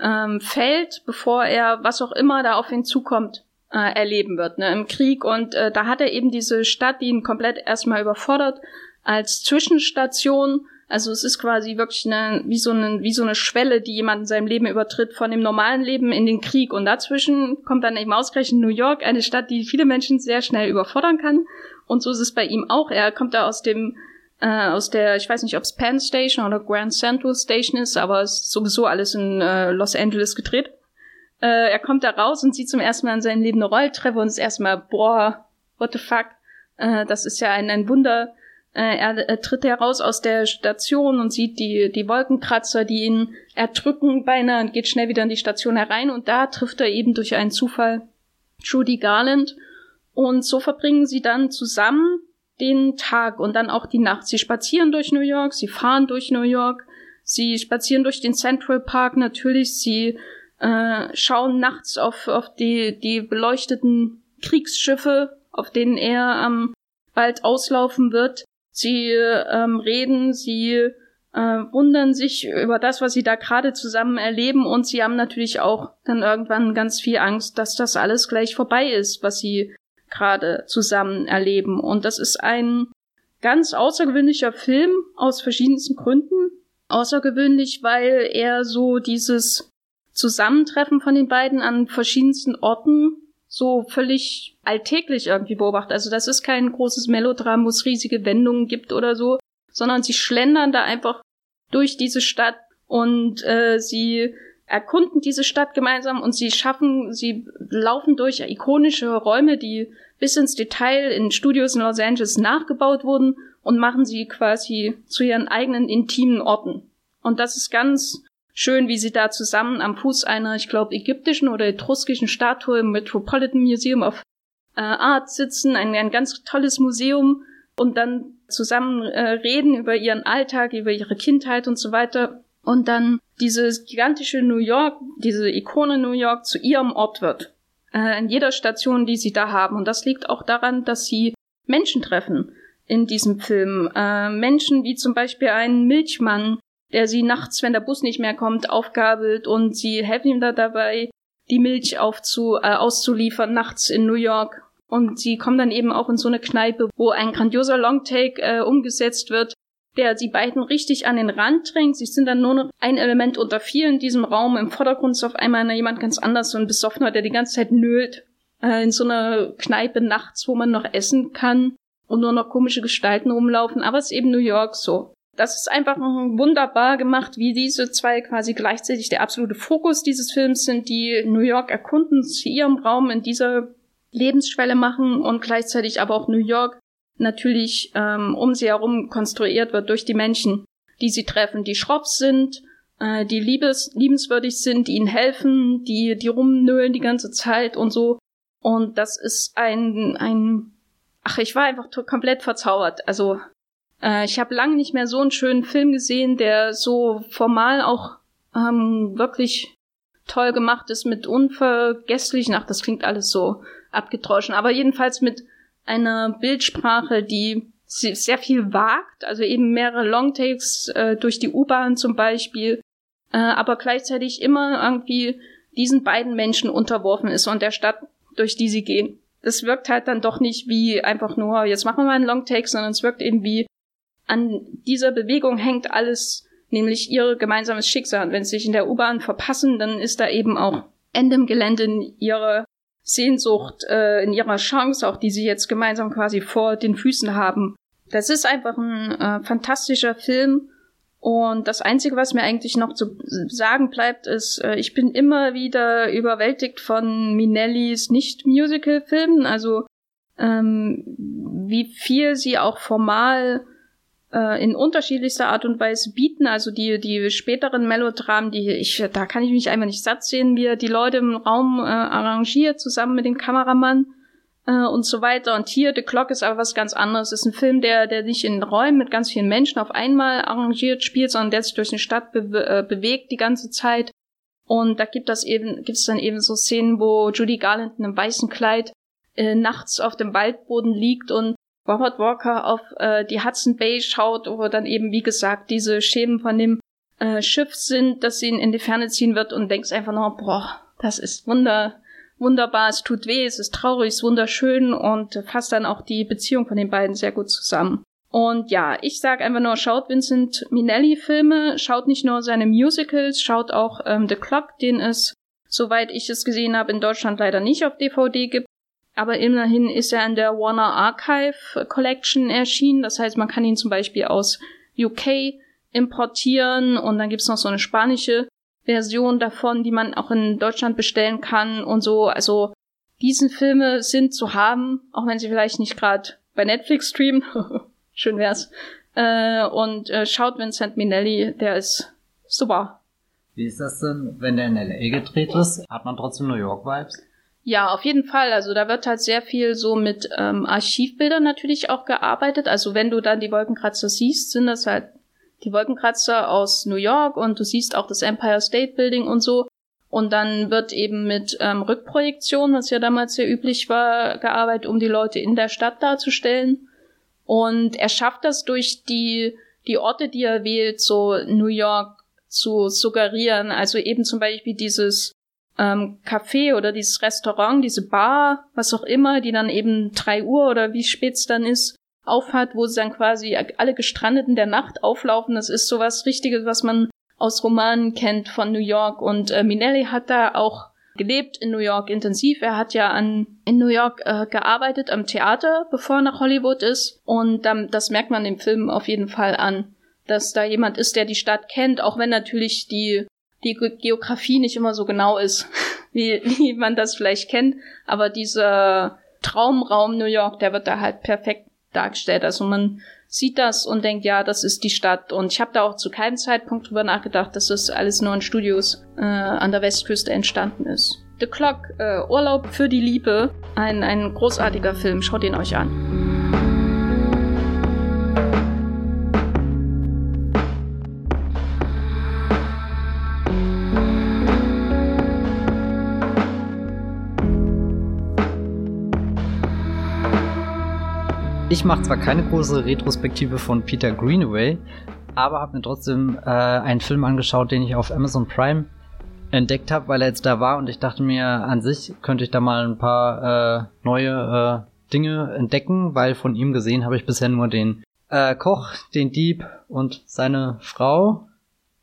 ähm, fällt, bevor er was auch immer da auf ihn zukommt, äh, erleben wird, ne, im Krieg. Und äh, da hat er eben diese Stadt, die ihn komplett erstmal überfordert, als Zwischenstation also es ist quasi wirklich eine, wie so eine, wie so eine Schwelle, die jemand in seinem Leben übertritt, von dem normalen Leben in den Krieg. Und dazwischen kommt dann eben ausgerechnet New York, eine Stadt, die viele Menschen sehr schnell überfordern kann. Und so ist es bei ihm auch. Er kommt da aus dem, äh, aus der, ich weiß nicht, ob es Penn Station oder Grand Central Station ist, aber es ist sowieso alles in äh, Los Angeles gedreht. Äh, er kommt da raus und sieht zum ersten Mal in seinem Leben eine Rolltreppe und ist erstmal, boah, what the fuck, äh, das ist ja ein, ein Wunder, er, er tritt heraus aus der Station und sieht die, die Wolkenkratzer, die ihn erdrücken beinahe und geht schnell wieder in die Station herein und da trifft er eben durch einen Zufall Judy Garland und so verbringen sie dann zusammen den Tag und dann auch die Nacht. Sie spazieren durch New York, sie fahren durch New York, sie spazieren durch den Central Park natürlich, sie äh, schauen nachts auf, auf die, die beleuchteten Kriegsschiffe, auf denen er ähm, bald auslaufen wird. Sie ähm, reden, sie äh, wundern sich über das, was sie da gerade zusammen erleben und sie haben natürlich auch dann irgendwann ganz viel Angst, dass das alles gleich vorbei ist, was sie gerade zusammen erleben. Und das ist ein ganz außergewöhnlicher Film aus verschiedensten Gründen. Außergewöhnlich, weil er so dieses Zusammentreffen von den beiden an verschiedensten Orten so völlig alltäglich irgendwie beobachtet. Also das ist kein großes Melodram, wo es riesige Wendungen gibt oder so, sondern sie schlendern da einfach durch diese Stadt und äh, sie erkunden diese Stadt gemeinsam und sie schaffen, sie laufen durch ikonische Räume, die bis ins Detail in Studios in Los Angeles nachgebaut wurden und machen sie quasi zu ihren eigenen intimen Orten. Und das ist ganz schön, wie sie da zusammen am Fuß einer, ich glaube, ägyptischen oder etruskischen Statue im Metropolitan Museum of äh, Art sitzen, ein, ein ganz tolles Museum und dann zusammen äh, reden über ihren Alltag, über ihre Kindheit und so weiter. Und dann dieses gigantische New York, diese Ikone New York zu ihrem Ort wird. Äh, in jeder Station, die sie da haben. Und das liegt auch daran, dass sie Menschen treffen in diesem Film. Äh, Menschen wie zum Beispiel einen Milchmann, der sie nachts, wenn der Bus nicht mehr kommt, aufgabelt und sie helfen ihm da dabei, die Milch aufzu, äh, auszuliefern nachts in New York. Und sie kommen dann eben auch in so eine Kneipe, wo ein grandioser Longtake äh, umgesetzt wird, der sie beiden richtig an den Rand drängt. Sie sind dann nur noch ein Element unter vier in diesem Raum. Im Vordergrund ist auf einmal jemand ganz anders, so ein Besoffener, der die ganze Zeit nölt. Äh, in so einer Kneipe nachts, wo man noch essen kann und nur noch komische Gestalten rumlaufen. Aber es ist eben New York so. Das ist einfach wunderbar gemacht, wie diese zwei quasi gleichzeitig der absolute Fokus dieses Films sind, die New York erkunden, zu ihrem Raum in dieser Lebensschwelle machen und gleichzeitig aber auch New York natürlich ähm, um sie herum konstruiert wird durch die Menschen, die sie treffen, die schroff sind, äh, die liebes, liebenswürdig sind, die ihnen helfen, die, die rumnölen die ganze Zeit und so. Und das ist ein, ein, ach, ich war einfach komplett verzaubert. Also äh, ich habe lange nicht mehr so einen schönen Film gesehen, der so formal auch ähm, wirklich toll gemacht ist mit unvergesslichen, ach, das klingt alles so abgedroschen, aber jedenfalls mit einer Bildsprache, die sehr viel wagt, also eben mehrere Longtakes äh, durch die U-Bahn zum Beispiel, äh, aber gleichzeitig immer irgendwie diesen beiden Menschen unterworfen ist und der Stadt, durch die sie gehen. Das wirkt halt dann doch nicht wie einfach nur, jetzt machen wir mal einen Longtake, sondern es wirkt eben wie an dieser Bewegung hängt alles, nämlich ihr gemeinsames Schicksal. Und wenn sie sich in der U-Bahn verpassen, dann ist da eben auch Ende im Gelände in ihrer Sehnsucht, äh, in ihrer Chance, auch die sie jetzt gemeinsam quasi vor den Füßen haben. Das ist einfach ein äh, fantastischer Film Und das Einzige, was mir eigentlich noch zu sagen bleibt, ist, äh, ich bin immer wieder überwältigt von Minellis Nicht-Musical-Filmen. Also ähm, wie viel sie auch formal äh, in unterschiedlichster Art und Weise bieten. Also die, die späteren Melodramen, die ich, da kann ich mich einfach nicht satt sehen, wie er die Leute im Raum äh, arrangiert, zusammen mit dem Kameramann äh, und so weiter. Und hier, The Clock ist aber was ganz anderes. Es ist ein Film, der, der nicht in Räumen mit ganz vielen Menschen auf einmal arrangiert spielt, sondern der sich durch eine Stadt be äh, bewegt die ganze Zeit. Und da gibt es eben, gibt es dann eben so Szenen, wo Judy Garland in einem weißen Kleid äh, nachts auf dem Waldboden liegt und Robert Walker auf äh, die Hudson Bay schaut, wo dann eben, wie gesagt, diese Schemen von dem äh, Schiff sind, sie ihn in die Ferne ziehen wird und denkst einfach nur, boah, das ist wunder, wunderbar, es tut weh, es ist traurig, es ist wunderschön und fasst dann auch die Beziehung von den beiden sehr gut zusammen. Und ja, ich sag einfach nur, schaut Vincent Minelli Filme, schaut nicht nur seine Musicals, schaut auch ähm, The Clock, den es, soweit ich es gesehen habe, in Deutschland leider nicht auf DVD gibt aber immerhin ist er in der Warner Archive Collection erschienen. Das heißt, man kann ihn zum Beispiel aus UK importieren und dann gibt's noch so eine spanische Version davon, die man auch in Deutschland bestellen kann und so. Also diesen Filme sind zu haben, auch wenn sie vielleicht nicht gerade bei Netflix streamen. Schön wär's. Äh, und äh, schaut Vincent Minelli, der ist super. Wie ist das denn, wenn der in LA gedreht ist? Hat man trotzdem New York Vibes? Ja, auf jeden Fall. Also da wird halt sehr viel so mit ähm, Archivbildern natürlich auch gearbeitet. Also wenn du dann die Wolkenkratzer siehst, sind das halt die Wolkenkratzer aus New York und du siehst auch das Empire State Building und so. Und dann wird eben mit ähm, Rückprojektion, was ja damals sehr üblich war, gearbeitet, um die Leute in der Stadt darzustellen. Und er schafft das durch die, die Orte, die er wählt, so New York zu suggerieren. Also eben zum Beispiel dieses ähm, Café oder dieses Restaurant, diese Bar, was auch immer, die dann eben drei Uhr oder wie spät es dann ist, aufhat, wo sie dann quasi alle Gestrandeten der Nacht auflaufen. Das ist sowas Richtiges, was man aus Romanen kennt von New York. Und äh, Minelli hat da auch gelebt in New York intensiv. Er hat ja an, in New York äh, gearbeitet am Theater, bevor er nach Hollywood ist. Und ähm, das merkt man im Film auf jeden Fall an, dass da jemand ist, der die Stadt kennt, auch wenn natürlich die die Geografie nicht immer so genau ist, wie, wie man das vielleicht kennt. Aber dieser Traumraum New York, der wird da halt perfekt dargestellt. Also man sieht das und denkt, ja, das ist die Stadt. Und ich habe da auch zu keinem Zeitpunkt drüber nachgedacht, dass das alles nur in Studios äh, an der Westküste entstanden ist. The Clock, äh, Urlaub für die Liebe, ein, ein großartiger Film. Schaut ihn euch an. Ich mache zwar keine große Retrospektive von Peter Greenaway, aber habe mir trotzdem äh, einen Film angeschaut, den ich auf Amazon Prime entdeckt habe, weil er jetzt da war und ich dachte mir, an sich könnte ich da mal ein paar äh, neue äh, Dinge entdecken, weil von ihm gesehen habe ich bisher nur den äh, Koch, den Dieb und seine Frau.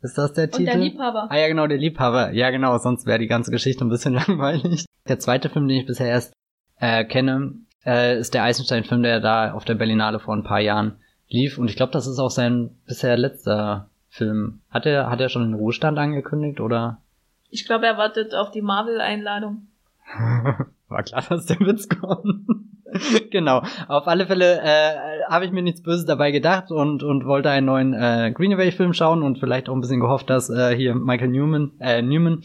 Ist das der und Titel? Und der Liebhaber. Ah ja, genau, der Liebhaber. Ja, genau, sonst wäre die ganze Geschichte ein bisschen langweilig. Der zweite Film, den ich bisher erst äh, kenne, äh, ist der Eisenstein-Film, der da auf der Berlinale vor ein paar Jahren lief. Und ich glaube, das ist auch sein bisher letzter Film. Hat er, hat er schon den Ruhestand angekündigt oder? Ich glaube, er wartet auf die Marvel-Einladung. War klar, dass der Witz kommt. genau. Auf alle Fälle äh, habe ich mir nichts Böses dabei gedacht und, und wollte einen neuen äh, Greenaway-Film schauen und vielleicht auch ein bisschen gehofft, dass äh, hier Michael Newman, äh, Newman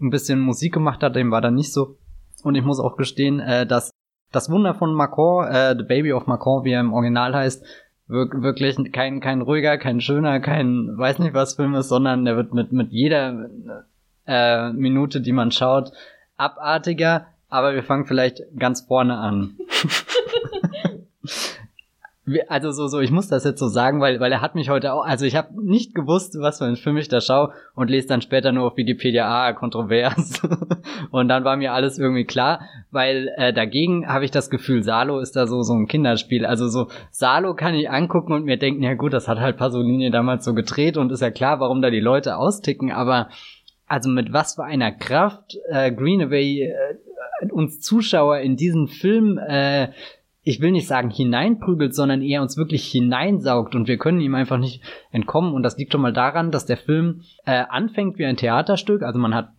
ein bisschen Musik gemacht hat. Dem war dann nicht so. Und ich muss auch gestehen, äh, dass das Wunder von Macron, äh, The Baby of Macron, wie er im Original heißt, wir wirklich kein, kein ruhiger, kein schöner, kein weiß nicht was Film ist, sondern der wird mit, mit jeder äh, Minute, die man schaut, abartiger. Aber wir fangen vielleicht ganz vorne an. also so, so, ich muss das jetzt so sagen, weil, weil er hat mich heute auch, also ich habe nicht gewusst, was für ein Film ich da schaue und lese dann später nur auf Wikipedia, ah, kontrovers. und dann war mir alles irgendwie klar, weil äh, dagegen habe ich das Gefühl, Salo ist da so, so ein Kinderspiel. Also so, Salo kann ich angucken und mir denken, ja gut, das hat halt Pasolini damals so gedreht und ist ja klar, warum da die Leute austicken, aber also mit was für einer Kraft äh, Greenaway äh, uns Zuschauer in diesen Film äh, ich will nicht sagen hineinprügelt, sondern eher uns wirklich hineinsaugt und wir können ihm einfach nicht entkommen. Und das liegt schon mal daran, dass der Film äh, anfängt wie ein Theaterstück. Also man hat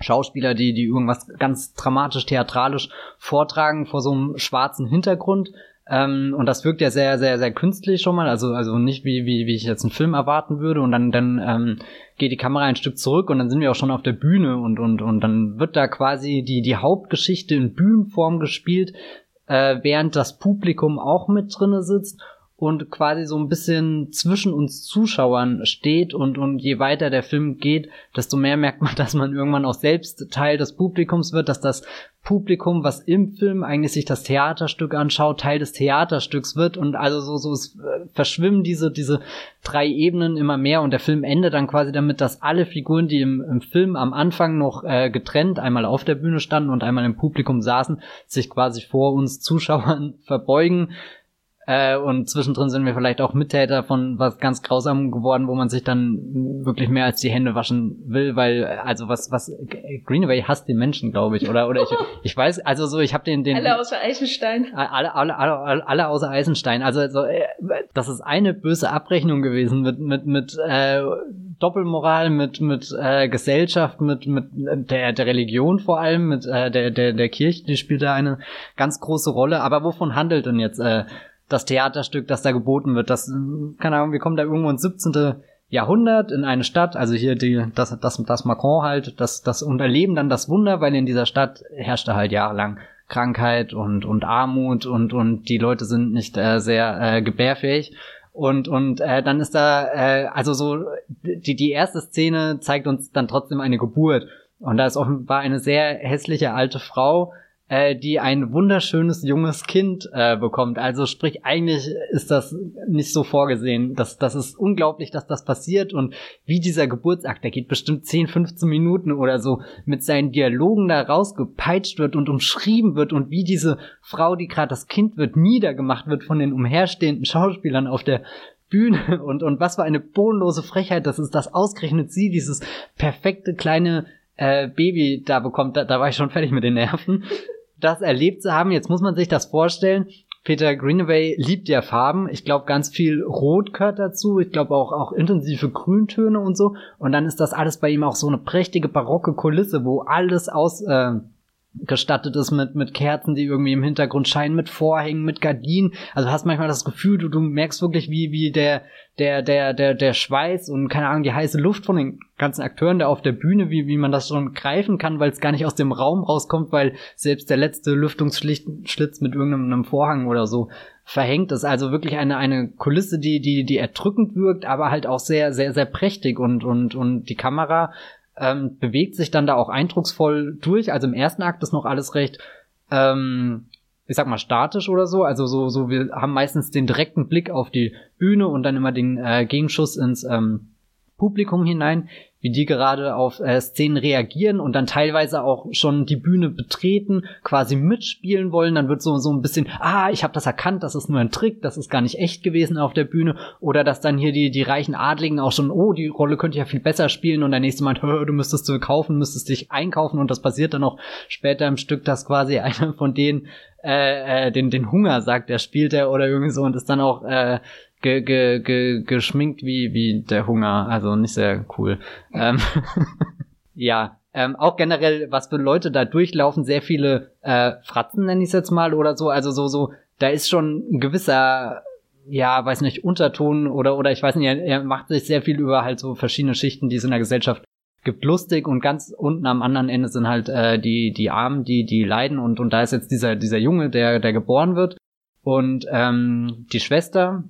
Schauspieler, die, die irgendwas ganz dramatisch, theatralisch vortragen vor so einem schwarzen Hintergrund. Ähm, und das wirkt ja sehr, sehr, sehr künstlich schon mal, also, also nicht wie, wie, wie ich jetzt einen Film erwarten würde. Und dann, dann ähm, geht die Kamera ein Stück zurück und dann sind wir auch schon auf der Bühne und, und, und dann wird da quasi die, die Hauptgeschichte in Bühnenform gespielt, äh, während das Publikum auch mit drinne sitzt und quasi so ein bisschen zwischen uns Zuschauern steht und, und je weiter der Film geht, desto mehr merkt man, dass man irgendwann auch selbst Teil des Publikums wird, dass das Publikum, was im Film eigentlich sich das Theaterstück anschaut, Teil des Theaterstücks wird und also so, so es äh, verschwimmen diese, diese drei Ebenen immer mehr und der Film endet dann quasi damit, dass alle Figuren, die im, im Film am Anfang noch äh, getrennt einmal auf der Bühne standen und einmal im Publikum saßen, sich quasi vor uns Zuschauern verbeugen äh, und zwischendrin sind wir vielleicht auch Mittäter von was ganz grausam geworden, wo man sich dann wirklich mehr als die Hände waschen will, weil also was was Greenaway hasst den Menschen, glaube ich, oder oder ich, ich weiß, also so ich habe den den alle außer Eisenstein. Alle alle alle, alle außer Eisenstein. Also so, äh, das ist eine böse Abrechnung gewesen mit mit mit äh, Doppelmoral, mit mit äh, Gesellschaft, mit mit der der Religion vor allem, mit äh, der der der Kirche, die spielt da eine ganz große Rolle. Aber wovon handelt denn jetzt äh, das Theaterstück, das da geboten wird. Das, keine Ahnung, wir kommen da irgendwo ins 17. Jahrhundert in eine Stadt, also hier die, das, das, das Macron halt, das, das unterleben dann das Wunder, weil in dieser Stadt herrschte halt jahrelang Krankheit und, und Armut und, und die Leute sind nicht äh, sehr äh, gebärfähig. Und, und äh, dann ist da, äh, also so, die, die erste Szene zeigt uns dann trotzdem eine Geburt. Und da ist offenbar eine sehr hässliche alte Frau, äh, die ein wunderschönes junges Kind äh, bekommt. Also sprich, eigentlich ist das nicht so vorgesehen. Das, das ist unglaublich, dass das passiert und wie dieser Geburtsakt, der geht bestimmt 10, 15 Minuten oder so, mit seinen Dialogen da rausgepeitscht wird und umschrieben wird und wie diese Frau, die gerade das Kind wird, niedergemacht wird von den umherstehenden Schauspielern auf der Bühne und, und was für eine bodenlose Frechheit das ist, dass ausgerechnet sie dieses perfekte kleine äh, Baby da bekommt, da, da war ich schon fertig mit den Nerven das erlebt zu haben. Jetzt muss man sich das vorstellen. Peter Greenaway liebt ja Farben. Ich glaube, ganz viel Rot gehört dazu. Ich glaube auch, auch intensive Grüntöne und so. Und dann ist das alles bei ihm auch so eine prächtige barocke Kulisse, wo alles aus, äh, gestattet ist mit, mit Kerzen, die irgendwie im Hintergrund scheinen, mit Vorhängen, mit Gardinen. Also hast manchmal das Gefühl, du, du merkst wirklich, wie, wie der, der, der, der, der Schweiß und keine Ahnung, die heiße Luft von den ganzen Akteuren da auf der Bühne, wie, wie man das schon greifen kann, weil es gar nicht aus dem Raum rauskommt, weil selbst der letzte Lüftungsschlitz mit irgendeinem Vorhang oder so verhängt ist. Also wirklich eine, eine Kulisse, die, die, die erdrückend wirkt, aber halt auch sehr, sehr, sehr prächtig und, und, und die Kamera ähm, bewegt sich dann da auch eindrucksvoll durch. Also im ersten Akt ist noch alles recht, ähm, ich sag mal, statisch oder so. Also so, so, wir haben meistens den direkten Blick auf die Bühne und dann immer den äh, Gegenschuss ins ähm, Publikum hinein wie die gerade auf äh, Szenen reagieren und dann teilweise auch schon die Bühne betreten, quasi mitspielen wollen, dann wird so so ein bisschen, ah, ich habe das erkannt, das ist nur ein Trick, das ist gar nicht echt gewesen auf der Bühne. Oder dass dann hier die die reichen Adligen auch schon, oh, die Rolle könnte ja viel besser spielen und der nächste meint, du müsstest du kaufen, müsstest dich einkaufen und das passiert dann auch später im Stück, dass quasi einer von denen äh, äh, den den Hunger sagt, der spielt er oder irgendwie so und ist dann auch äh, ge, ge, ge, geschminkt wie, wie der Hunger. Also nicht sehr cool. ähm, ja, ähm, auch generell, was für Leute da durchlaufen, sehr viele äh, Fratzen, nenne ich es jetzt mal, oder so. Also so, so, da ist schon ein gewisser, ja, weiß nicht, Unterton oder, oder ich weiß nicht, er, er macht sich sehr viel über halt so verschiedene Schichten, die es in der Gesellschaft gibt lustig und ganz unten am anderen Ende sind halt äh, die die Armen, die die leiden und und da ist jetzt dieser dieser Junge, der der geboren wird und ähm, die Schwester,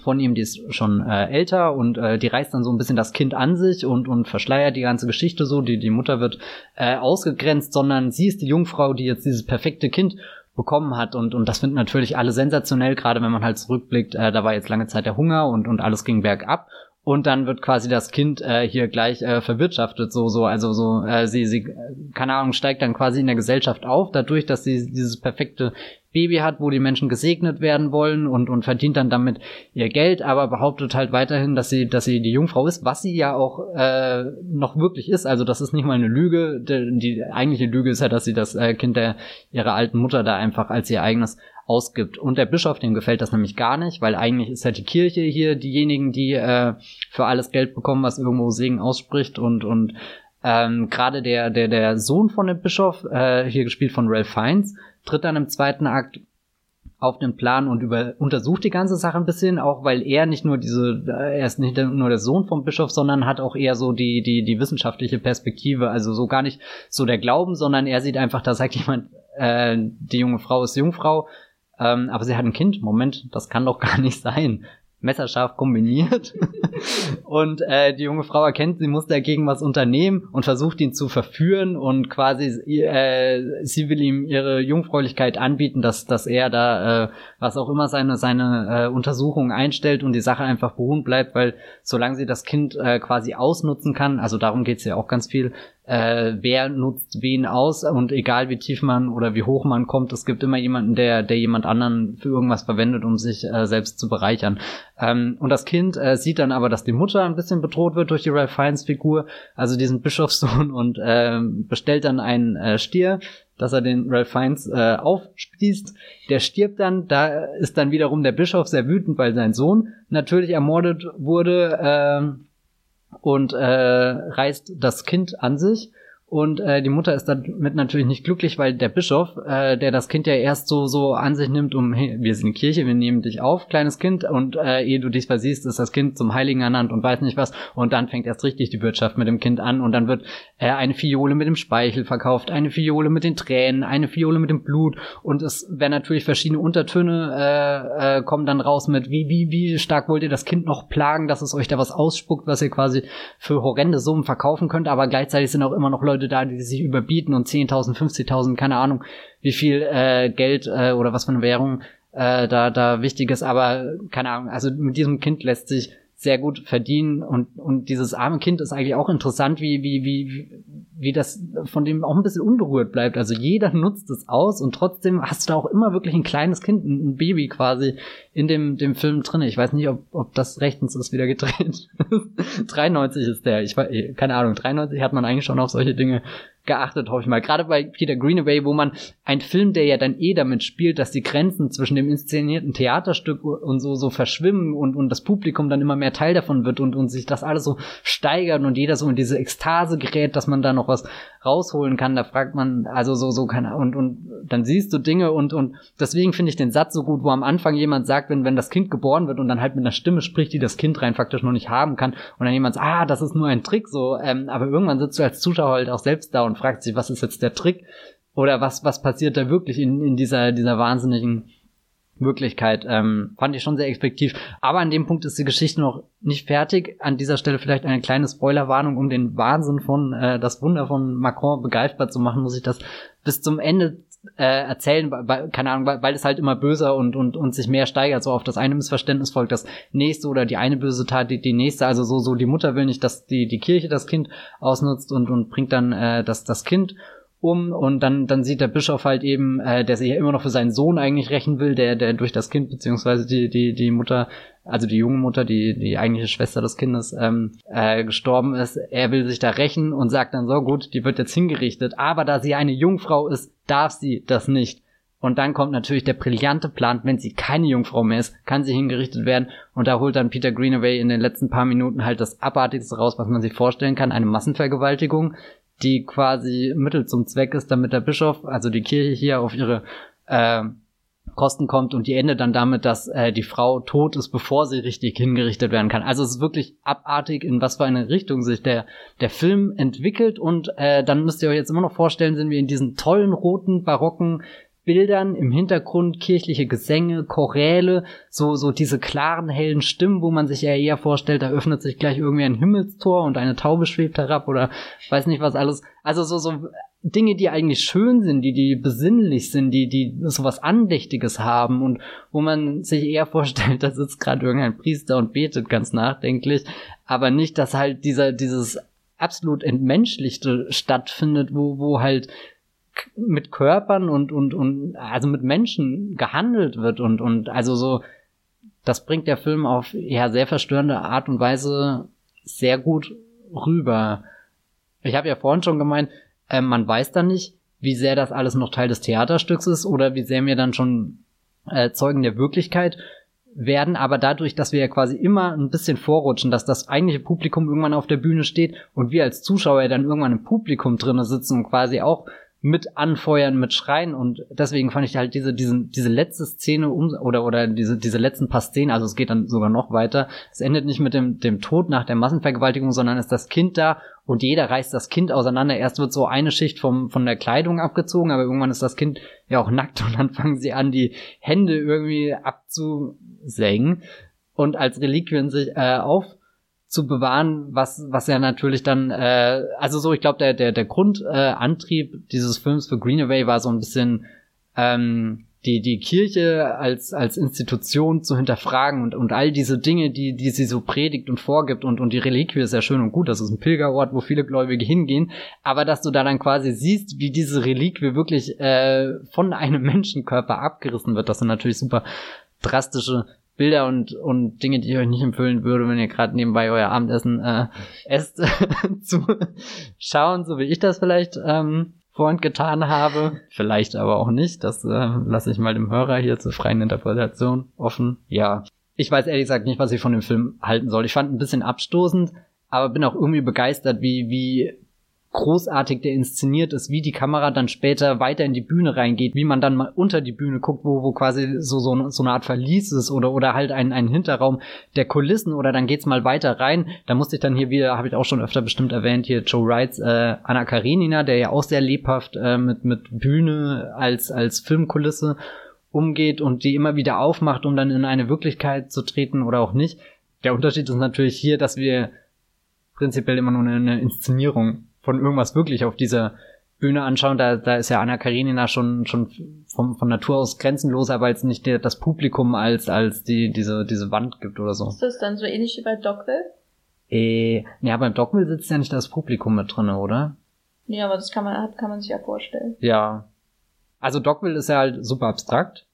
von ihm, die ist schon äh, älter und äh, die reißt dann so ein bisschen das Kind an sich und, und verschleiert die ganze Geschichte so. Die, die Mutter wird äh, ausgegrenzt, sondern sie ist die Jungfrau, die jetzt dieses perfekte Kind bekommen hat und, und das finden natürlich alle sensationell, gerade wenn man halt zurückblickt, äh, da war jetzt lange Zeit der Hunger und, und alles ging bergab und dann wird quasi das Kind äh, hier gleich äh, verwirtschaftet so so also so äh, sie sie keine Ahnung steigt dann quasi in der Gesellschaft auf dadurch dass sie dieses perfekte Baby hat, wo die Menschen gesegnet werden wollen und, und verdient dann damit ihr Geld, aber behauptet halt weiterhin, dass sie, dass sie die Jungfrau ist, was sie ja auch äh, noch wirklich ist. Also das ist nicht mal eine Lüge. Die, die eigentliche Lüge ist ja, dass sie das äh, Kind der ihrer alten Mutter da einfach als ihr eigenes ausgibt. Und der Bischof, dem gefällt das nämlich gar nicht, weil eigentlich ist ja die Kirche hier diejenigen, die äh, für alles Geld bekommen, was irgendwo Segen ausspricht und und ähm, gerade der der der Sohn von dem Bischof, äh, hier gespielt von Ralph Fiennes, tritt dann im zweiten Akt auf den Plan und über, untersucht die ganze Sache ein bisschen, auch weil er nicht nur diese, er ist nicht nur der Sohn vom Bischof, sondern hat auch eher so die, die, die wissenschaftliche Perspektive, also so gar nicht so der Glauben, sondern er sieht einfach, da sagt jemand, äh, die junge Frau ist Jungfrau, ähm, aber sie hat ein Kind. Moment, das kann doch gar nicht sein messerscharf kombiniert. und äh, die junge Frau erkennt, sie muss dagegen was unternehmen und versucht ihn zu verführen und quasi äh, sie will ihm ihre Jungfräulichkeit anbieten, dass, dass er da äh, was auch immer seine, seine äh, Untersuchung einstellt und die Sache einfach beruhen bleibt, weil solange sie das Kind äh, quasi ausnutzen kann, also darum geht's ja auch ganz viel, äh, wer nutzt wen aus und egal wie tief man oder wie hoch man kommt, es gibt immer jemanden, der, der jemand anderen für irgendwas verwendet, um sich äh, selbst zu bereichern. Ähm, und das Kind äh, sieht dann aber, dass die Mutter ein bisschen bedroht wird durch die Ralph Fiennes Figur, also diesen Bischofssohn und äh, bestellt dann einen äh, Stier, dass er den Ralph Fiennes äh, aufspießt. Der stirbt dann, da ist dann wiederum der Bischof sehr wütend, weil sein Sohn natürlich ermordet wurde. Äh, und äh, reißt das Kind an sich und äh, die Mutter ist damit natürlich nicht glücklich, weil der Bischof, äh, der das Kind ja erst so so an sich nimmt, um hey, wir sind Kirche, wir nehmen dich auf, kleines Kind, und äh, ehe du dich versiehst, ist das Kind zum Heiligen ernannt und weiß nicht was. Und dann fängt erst richtig die Wirtschaft mit dem Kind an. Und dann wird äh, eine Fiole mit dem Speichel verkauft, eine Fiole mit den Tränen, eine Fiole mit dem Blut. Und es werden natürlich verschiedene Untertöne äh, äh, kommen dann raus mit wie wie wie stark wollt ihr das Kind noch plagen, dass es euch da was ausspuckt, was ihr quasi für horrende Summen verkaufen könnt, aber gleichzeitig sind auch immer noch Leute Leute da, die sich überbieten und 10.000, 50.000, keine Ahnung, wie viel äh, Geld äh, oder was für eine Währung äh, da, da wichtig ist. Aber keine Ahnung, also mit diesem Kind lässt sich sehr gut verdienen und, und dieses arme Kind ist eigentlich auch interessant, wie, wie, wie, wie das von dem auch ein bisschen unberührt bleibt. Also jeder nutzt es aus und trotzdem hast du da auch immer wirklich ein kleines Kind, ein Baby quasi in dem, dem Film drin. Ich weiß nicht, ob, ob das rechtens ist wieder gedreht. 93 ist der. Ich weiß, keine Ahnung, 93 hat man eigentlich schon auf solche Dinge geachtet, hoffe ich mal. Gerade bei Peter Greenaway, wo man ein Film, der ja dann eh damit spielt, dass die Grenzen zwischen dem inszenierten Theaterstück und so so verschwimmen und und das Publikum dann immer mehr Teil davon wird und und sich das alles so steigert und jeder so in diese Ekstase gerät, dass man da noch was rausholen kann. Da fragt man also so so kann und und dann siehst du Dinge und und deswegen finde ich den Satz so gut, wo am Anfang jemand sagt, wenn wenn das Kind geboren wird und dann halt mit einer Stimme spricht, die das Kind rein faktisch noch nicht haben kann und dann jemand sagt, ah, das ist nur ein Trick so, ähm, aber irgendwann sitzt du als Zuschauer halt auch selbst da und fragt sich, was ist jetzt der Trick? Oder was, was passiert da wirklich in, in dieser, dieser wahnsinnigen Wirklichkeit? Ähm, fand ich schon sehr effektiv. Aber an dem Punkt ist die Geschichte noch nicht fertig. An dieser Stelle vielleicht eine kleine Spoilerwarnung, um den Wahnsinn von äh, das Wunder von Macron begreifbar zu machen, muss ich das bis zum Ende äh, erzählen, weil, keine Ahnung, weil, weil es halt immer böser und, und, und sich mehr steigert, so auf das eine Missverständnis folgt das nächste oder die eine böse Tat, die, die nächste, also so, so die Mutter will nicht, dass die, die Kirche das Kind ausnutzt und, und bringt dann äh, das, das Kind um und dann dann sieht der Bischof halt eben, äh, der sich ja immer noch für seinen Sohn eigentlich rächen will, der der durch das Kind beziehungsweise die die die Mutter, also die junge Mutter, die die eigentliche Schwester des Kindes ähm, äh, gestorben ist. Er will sich da rächen und sagt dann so gut, die wird jetzt hingerichtet, aber da sie eine Jungfrau ist, darf sie das nicht. Und dann kommt natürlich der brillante Plan, wenn sie keine Jungfrau mehr ist, kann sie hingerichtet werden. Und da holt dann Peter Greenaway in den letzten paar Minuten halt das Abartigste raus, was man sich vorstellen kann, eine Massenvergewaltigung die quasi Mittel zum Zweck ist, damit der Bischof, also die Kirche hier auf ihre äh, Kosten kommt und die endet dann damit, dass äh, die Frau tot ist, bevor sie richtig hingerichtet werden kann. Also es ist wirklich abartig, in was für eine Richtung sich der, der Film entwickelt und äh, dann müsst ihr euch jetzt immer noch vorstellen, sind wir in diesen tollen roten barocken Bildern im Hintergrund kirchliche Gesänge, Choräle, so, so diese klaren, hellen Stimmen, wo man sich ja eher vorstellt, da öffnet sich gleich irgendwie ein Himmelstor und eine Taube schwebt herab oder weiß nicht was alles. Also so, so Dinge, die eigentlich schön sind, die, die besinnlich sind, die, die so was Andächtiges haben und wo man sich eher vorstellt, da sitzt gerade irgendein Priester und betet ganz nachdenklich, aber nicht, dass halt dieser, dieses absolut entmenschlichte stattfindet, wo, wo halt mit Körpern und, und, und, also mit Menschen gehandelt wird und, und, also so, das bringt der Film auf, ja, sehr verstörende Art und Weise sehr gut rüber. Ich habe ja vorhin schon gemeint, äh, man weiß dann nicht, wie sehr das alles noch Teil des Theaterstücks ist oder wie sehr mir dann schon äh, Zeugen der Wirklichkeit werden, aber dadurch, dass wir ja quasi immer ein bisschen vorrutschen, dass das eigentliche Publikum irgendwann auf der Bühne steht und wir als Zuschauer dann irgendwann im Publikum drinnen sitzen und quasi auch mit anfeuern, mit schreien und deswegen fand ich halt diese, diese, diese letzte Szene um, oder, oder diese, diese letzten paar Szenen, also es geht dann sogar noch weiter. Es endet nicht mit dem, dem Tod nach der Massenvergewaltigung, sondern ist das Kind da und jeder reißt das Kind auseinander. Erst wird so eine Schicht vom, von der Kleidung abgezogen, aber irgendwann ist das Kind ja auch nackt und dann fangen sie an, die Hände irgendwie abzusägen und als Reliquien sich äh, auf zu bewahren, was was ja natürlich dann äh, also so ich glaube der der der Grundantrieb äh, dieses Films für Greenaway war so ein bisschen ähm, die die Kirche als als Institution zu hinterfragen und und all diese Dinge, die die sie so predigt und vorgibt und und die Reliquie ist ja schön und gut, das ist ein Pilgerort, wo viele Gläubige hingehen, aber dass du da dann quasi siehst, wie diese Reliquie wirklich äh, von einem Menschenkörper abgerissen wird, das sind natürlich super drastische Bilder und, und Dinge, die ich euch nicht empfehlen würde, wenn ihr gerade nebenbei euer Abendessen äh, esst, zu schauen, so wie ich das vielleicht ähm, vorhin getan habe. Vielleicht aber auch nicht. Das äh, lasse ich mal dem Hörer hier zur freien Interpretation offen. Ja. Ich weiß ehrlich gesagt nicht, was ich von dem Film halten soll. Ich fand ein bisschen abstoßend, aber bin auch irgendwie begeistert, wie, wie großartig der inszeniert ist, wie die Kamera dann später weiter in die Bühne reingeht, wie man dann mal unter die Bühne guckt, wo, wo quasi so, so, so eine Art Verlies ist oder, oder halt ein, ein Hinterraum der Kulissen oder dann geht's mal weiter rein. Da musste ich dann hier wieder, habe ich auch schon öfter bestimmt erwähnt, hier Joe Wrights äh, Anna Karenina, der ja auch sehr lebhaft äh, mit, mit Bühne als, als Filmkulisse umgeht und die immer wieder aufmacht, um dann in eine Wirklichkeit zu treten oder auch nicht. Der Unterschied ist natürlich hier, dass wir prinzipiell immer nur eine, eine Inszenierung von irgendwas wirklich auf dieser Bühne anschauen, da, da ist ja Anna Karenina schon, schon vom, von Natur aus grenzenloser, weil es nicht der, das Publikum als, als die, diese, diese Wand gibt oder so. Ist das dann so ähnlich wie bei Dockville? Äh, ja, beim Dockville sitzt ja nicht das Publikum mit drinne, oder? Ja, aber das kann man, kann man sich ja vorstellen. Ja. Also Dockville ist ja halt super abstrakt.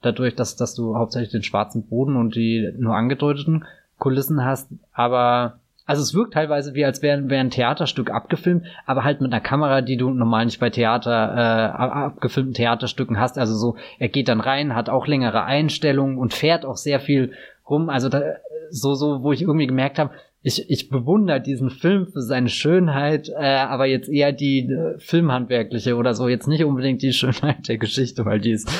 Dadurch, dass, dass du hauptsächlich den schwarzen Boden und die nur angedeuteten Kulissen hast, aber also es wirkt teilweise wie, als wäre wär ein Theaterstück abgefilmt, aber halt mit einer Kamera, die du normal nicht bei Theater, äh, abgefilmten Theaterstücken hast. Also so, er geht dann rein, hat auch längere Einstellungen und fährt auch sehr viel rum. Also da, so, so, wo ich irgendwie gemerkt habe, ich, ich bewundere diesen Film für seine Schönheit, äh, aber jetzt eher die äh, filmhandwerkliche oder so, jetzt nicht unbedingt die Schönheit der Geschichte, weil die ist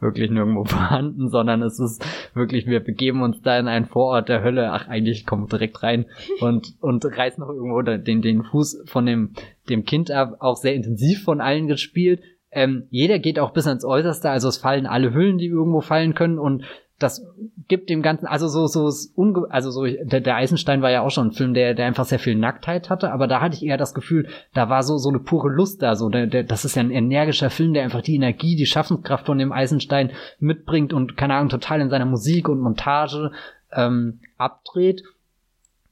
wirklich nirgendwo vorhanden, sondern es ist wirklich, wir begeben uns da in einen Vorort der Hölle, ach eigentlich kommen direkt rein und, und reißen noch irgendwo den, den Fuß von dem, dem Kind ab, auch sehr intensiv von allen gespielt. Ähm, jeder geht auch bis ans Äußerste, also es fallen alle Hüllen, die irgendwo fallen können und das gibt dem Ganzen, also so, so, unge also so, der, der Eisenstein war ja auch schon ein Film, der, der einfach sehr viel Nacktheit hatte, aber da hatte ich eher das Gefühl, da war so, so eine pure Lust da, so, der, der, das ist ja ein energischer Film, der einfach die Energie, die Schaffenskraft von dem Eisenstein mitbringt und, keine Ahnung, total in seiner Musik und Montage, ähm, abdreht.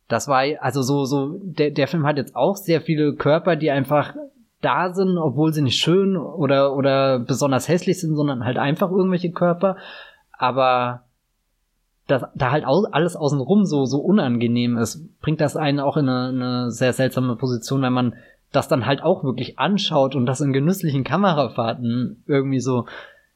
Das war, also so, so, der, der Film hat jetzt auch sehr viele Körper, die einfach da sind, obwohl sie nicht schön oder, oder besonders hässlich sind, sondern halt einfach irgendwelche Körper aber das, da halt alles außenrum so, so unangenehm ist, bringt das einen auch in eine, eine sehr seltsame Position, wenn man das dann halt auch wirklich anschaut und das in genüsslichen Kamerafahrten irgendwie so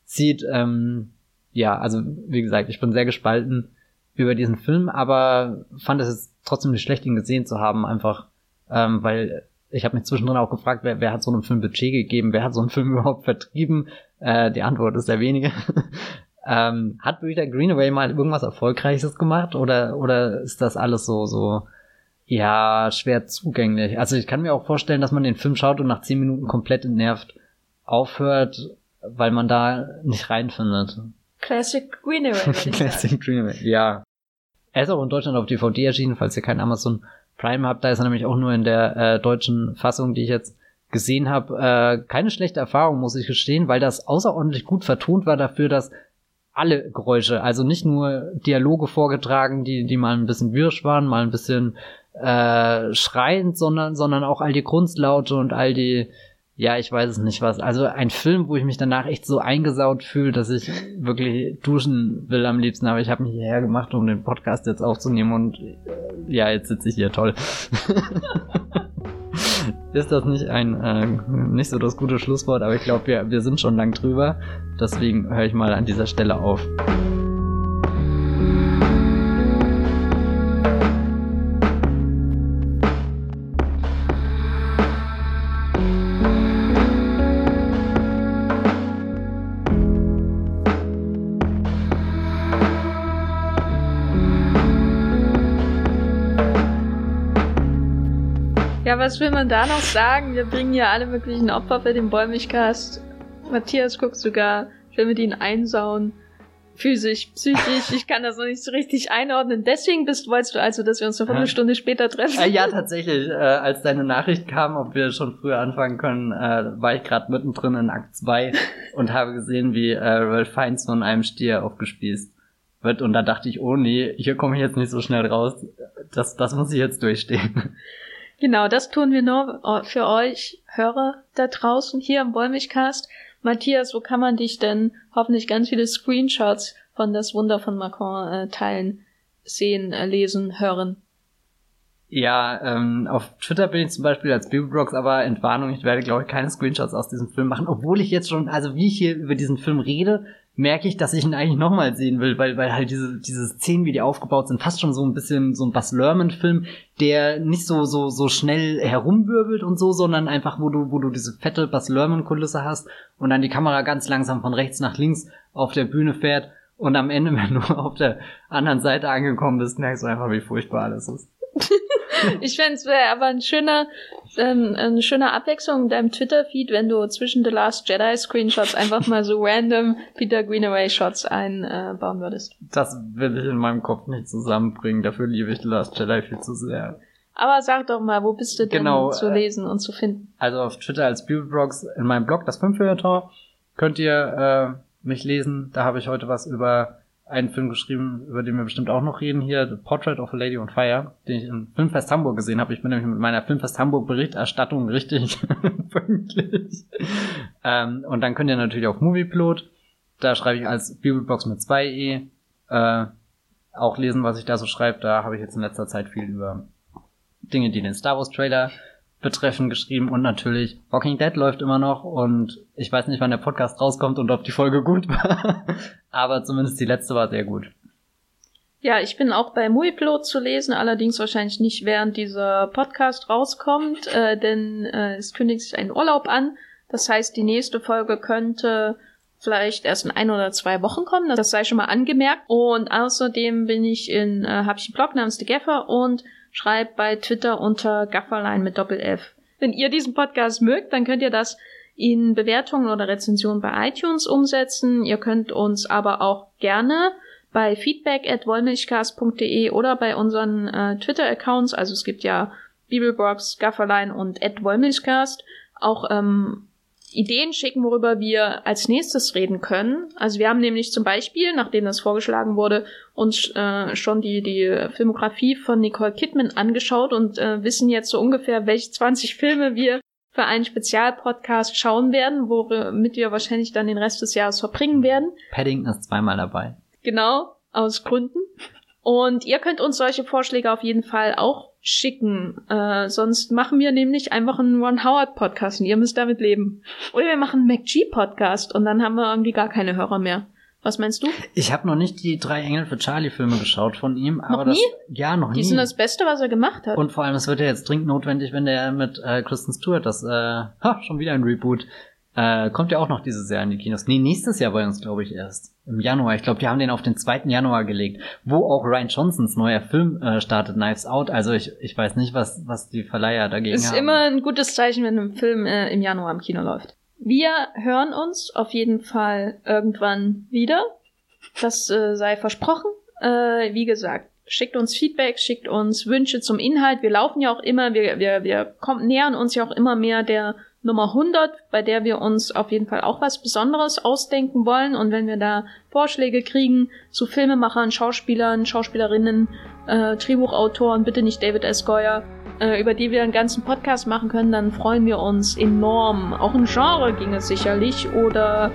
sieht. Ähm, ja, also wie gesagt, ich bin sehr gespalten über diesen Film, aber fand es jetzt trotzdem nicht schlecht, ihn gesehen zu haben, einfach ähm, weil ich habe mich zwischendrin auch gefragt, wer, wer hat so einem Film Budget gegeben, wer hat so einen Film überhaupt vertrieben? Äh, die Antwort ist sehr wenige. Ähm, hat Peter Greenaway mal irgendwas Erfolgreiches gemacht oder, oder ist das alles so, so, ja, schwer zugänglich? Also ich kann mir auch vorstellen, dass man den Film schaut und nach zehn Minuten komplett entnervt aufhört, weil man da nicht reinfindet. Classic Greenaway. Classic Greenaway, ja. Er ist auch in Deutschland auf DVD erschienen, falls ihr kein Amazon Prime habt. Da ist er nämlich auch nur in der äh, deutschen Fassung, die ich jetzt gesehen habe. Äh, keine schlechte Erfahrung, muss ich gestehen, weil das außerordentlich gut vertont war dafür, dass alle Geräusche, also nicht nur Dialoge vorgetragen, die, die mal ein bisschen wirsch waren, mal ein bisschen äh, schreiend, sondern, sondern auch all die Kunstlaute und all die, ja, ich weiß es nicht was. Also ein Film, wo ich mich danach echt so eingesaut fühle, dass ich wirklich duschen will am liebsten, aber ich habe mich hierher gemacht, um den Podcast jetzt aufzunehmen und äh, ja, jetzt sitze ich hier toll. ist das nicht ein äh, nicht so das gute Schlusswort, aber ich glaube, wir, wir sind schon lang drüber. Deswegen höre ich mal an dieser Stelle auf. Was will man da noch sagen? Wir bringen ja alle möglichen Opfer für den Bäumigcast. Matthias guckt sogar, ich will mit ihnen einsauen. Physisch, psychisch, ich kann das noch nicht so richtig einordnen. Deswegen bist, wolltest du also, dass wir uns eine Viertelstunde später treffen? Äh, ja, tatsächlich. Äh, als deine Nachricht kam, ob wir schon früher anfangen können, äh, war ich gerade mittendrin in Akt 2 und habe gesehen, wie äh, Ralph Fiennes von einem Stier aufgespießt wird. Und da dachte ich, oh nee, hier komme ich jetzt nicht so schnell raus. Das, das muss ich jetzt durchstehen. Genau, das tun wir nur äh, für euch Hörer da draußen hier im Wollmilchcast. Matthias, wo kann man dich denn hoffentlich ganz viele Screenshots von das Wunder von Macron äh, teilen, sehen, äh, lesen, hören? Ja, ähm, auf Twitter bin ich zum Beispiel als Bibelbrox, aber Entwarnung, ich werde, glaube ich, keine Screenshots aus diesem Film machen, obwohl ich jetzt schon, also wie ich hier über diesen Film rede, merke ich, dass ich ihn eigentlich nochmal sehen will, weil, weil halt diese, diese Szenen, wie die aufgebaut sind, fast schon so ein bisschen so ein Buzz Lerman-Film, der nicht so, so, so schnell herumwirbelt und so, sondern einfach, wo du, wo du diese fette Buzz Lerman-Kulisse hast und dann die Kamera ganz langsam von rechts nach links auf der Bühne fährt und am Ende, wenn du auf der anderen Seite angekommen bist, merkst du einfach, wie furchtbar alles ist. ich fände es wäre aber ein schöner, ähm, eine schöne Abwechslung in deinem Twitter-Feed, wenn du zwischen The Last Jedi Screenshots einfach mal so random Peter Greenaway Shots einbauen äh, würdest. Das will ich in meinem Kopf nicht zusammenbringen. Dafür liebe ich The Last Jedi viel zu sehr. Aber sag doch mal, wo bist du denn genau, zu äh, lesen und zu finden? Also auf Twitter als Bibelbrox in meinem Blog, das Fünfhörter, könnt ihr äh, mich lesen. Da habe ich heute was über einen Film geschrieben, über den wir bestimmt auch noch reden hier, The Portrait of a Lady on Fire, den ich im Filmfest Hamburg gesehen habe. Ich bin nämlich mit meiner Filmfest Hamburg Berichterstattung richtig pünktlich. ähm, und dann könnt ihr natürlich auf Movieplot, da schreibe ich als Bibelbox mit 2e, äh, auch lesen, was ich da so schreibe. Da habe ich jetzt in letzter Zeit viel über Dinge, die den Star Wars Trailer betreffend geschrieben und natürlich Walking Dead läuft immer noch und ich weiß nicht, wann der Podcast rauskommt und ob die Folge gut war, aber zumindest die letzte war sehr gut. Ja, ich bin auch bei Muiplot zu lesen, allerdings wahrscheinlich nicht während dieser Podcast rauskommt, äh, denn äh, es kündigt sich ein Urlaub an. Das heißt, die nächste Folge könnte vielleicht erst in ein oder zwei Wochen kommen. Das sei schon mal angemerkt. Und außerdem bin ich in, äh, habe ich einen Blog namens The Gaffer und schreibt bei Twitter unter Gafferlein mit Doppel-F. Wenn ihr diesen Podcast mögt, dann könnt ihr das in Bewertungen oder Rezensionen bei iTunes umsetzen. Ihr könnt uns aber auch gerne bei feedback at wollmilchcast.de oder bei unseren äh, Twitter-Accounts, also es gibt ja Bibelbox, Gafferlein und at wollmilchcast, auch ähm, Ideen schicken, worüber wir als nächstes reden können. Also wir haben nämlich zum Beispiel, nachdem das vorgeschlagen wurde, uns äh, schon die, die Filmografie von Nicole Kidman angeschaut und äh, wissen jetzt so ungefähr, welche 20 Filme wir für einen Spezialpodcast schauen werden, womit wir wahrscheinlich dann den Rest des Jahres verbringen werden. Paddington ist zweimal dabei. Genau, aus Gründen. Und ihr könnt uns solche Vorschläge auf jeden Fall auch schicken. Äh, sonst machen wir nämlich einfach einen Ron Howard Podcast und ihr müsst damit leben. Oder wir machen einen McG Podcast und dann haben wir irgendwie gar keine Hörer mehr. Was meinst du? Ich habe noch nicht die drei Engel für Charlie Filme geschaut von ihm, noch aber nie? das ja noch die nie. Die sind das Beste, was er gemacht hat. Und vor allem, es wird ja jetzt dringend notwendig, wenn der mit äh, Kristen Stewart das äh, ha, schon wieder ein Reboot äh, kommt ja auch noch dieses Jahr in die Kinos. Nee, nächstes Jahr bei uns, glaube ich, erst. Im Januar. Ich glaube, die haben den auf den 2. Januar gelegt, wo auch Ryan Johnsons neuer Film äh, startet, Knives Out. Also ich, ich weiß nicht, was, was die Verleiher dagegen Ist haben. Ist immer ein gutes Zeichen, wenn ein Film äh, im Januar im Kino läuft. Wir hören uns auf jeden Fall irgendwann wieder. Das äh, sei versprochen. Äh, wie gesagt, schickt uns Feedback, schickt uns Wünsche zum Inhalt. Wir laufen ja auch immer, wir, wir, wir kommen, nähern uns ja auch immer mehr der Nummer 100, bei der wir uns auf jeden Fall auch was Besonderes ausdenken wollen. Und wenn wir da Vorschläge kriegen zu Filmemachern, Schauspielern, Schauspielerinnen, äh, Drehbuchautoren, bitte nicht David S. Goyer, äh, über die wir einen ganzen Podcast machen können, dann freuen wir uns enorm. Auch ein Genre ging es sicherlich oder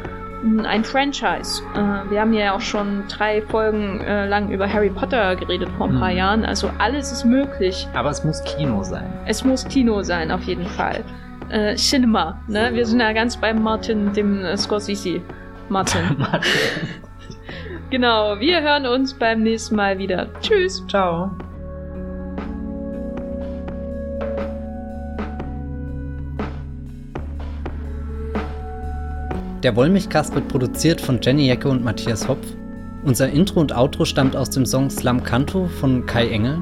ein Franchise. Äh, wir haben ja auch schon drei Folgen äh, lang über Harry Potter geredet vor ein paar mhm. Jahren. Also alles ist möglich. Aber es muss Kino sein. Es muss Kino sein, auf jeden Fall. Äh, Cinema, ne? Wir sind ja ganz bei Martin, dem äh, Scorsese. Martin. Martin. genau, wir hören uns beim nächsten Mal wieder. Tschüss. Ciao. Der Wollmilchcast wird produziert von Jenny Jecke und Matthias Hopf. Unser Intro und Outro stammt aus dem Song Slam Canto von Kai Engel.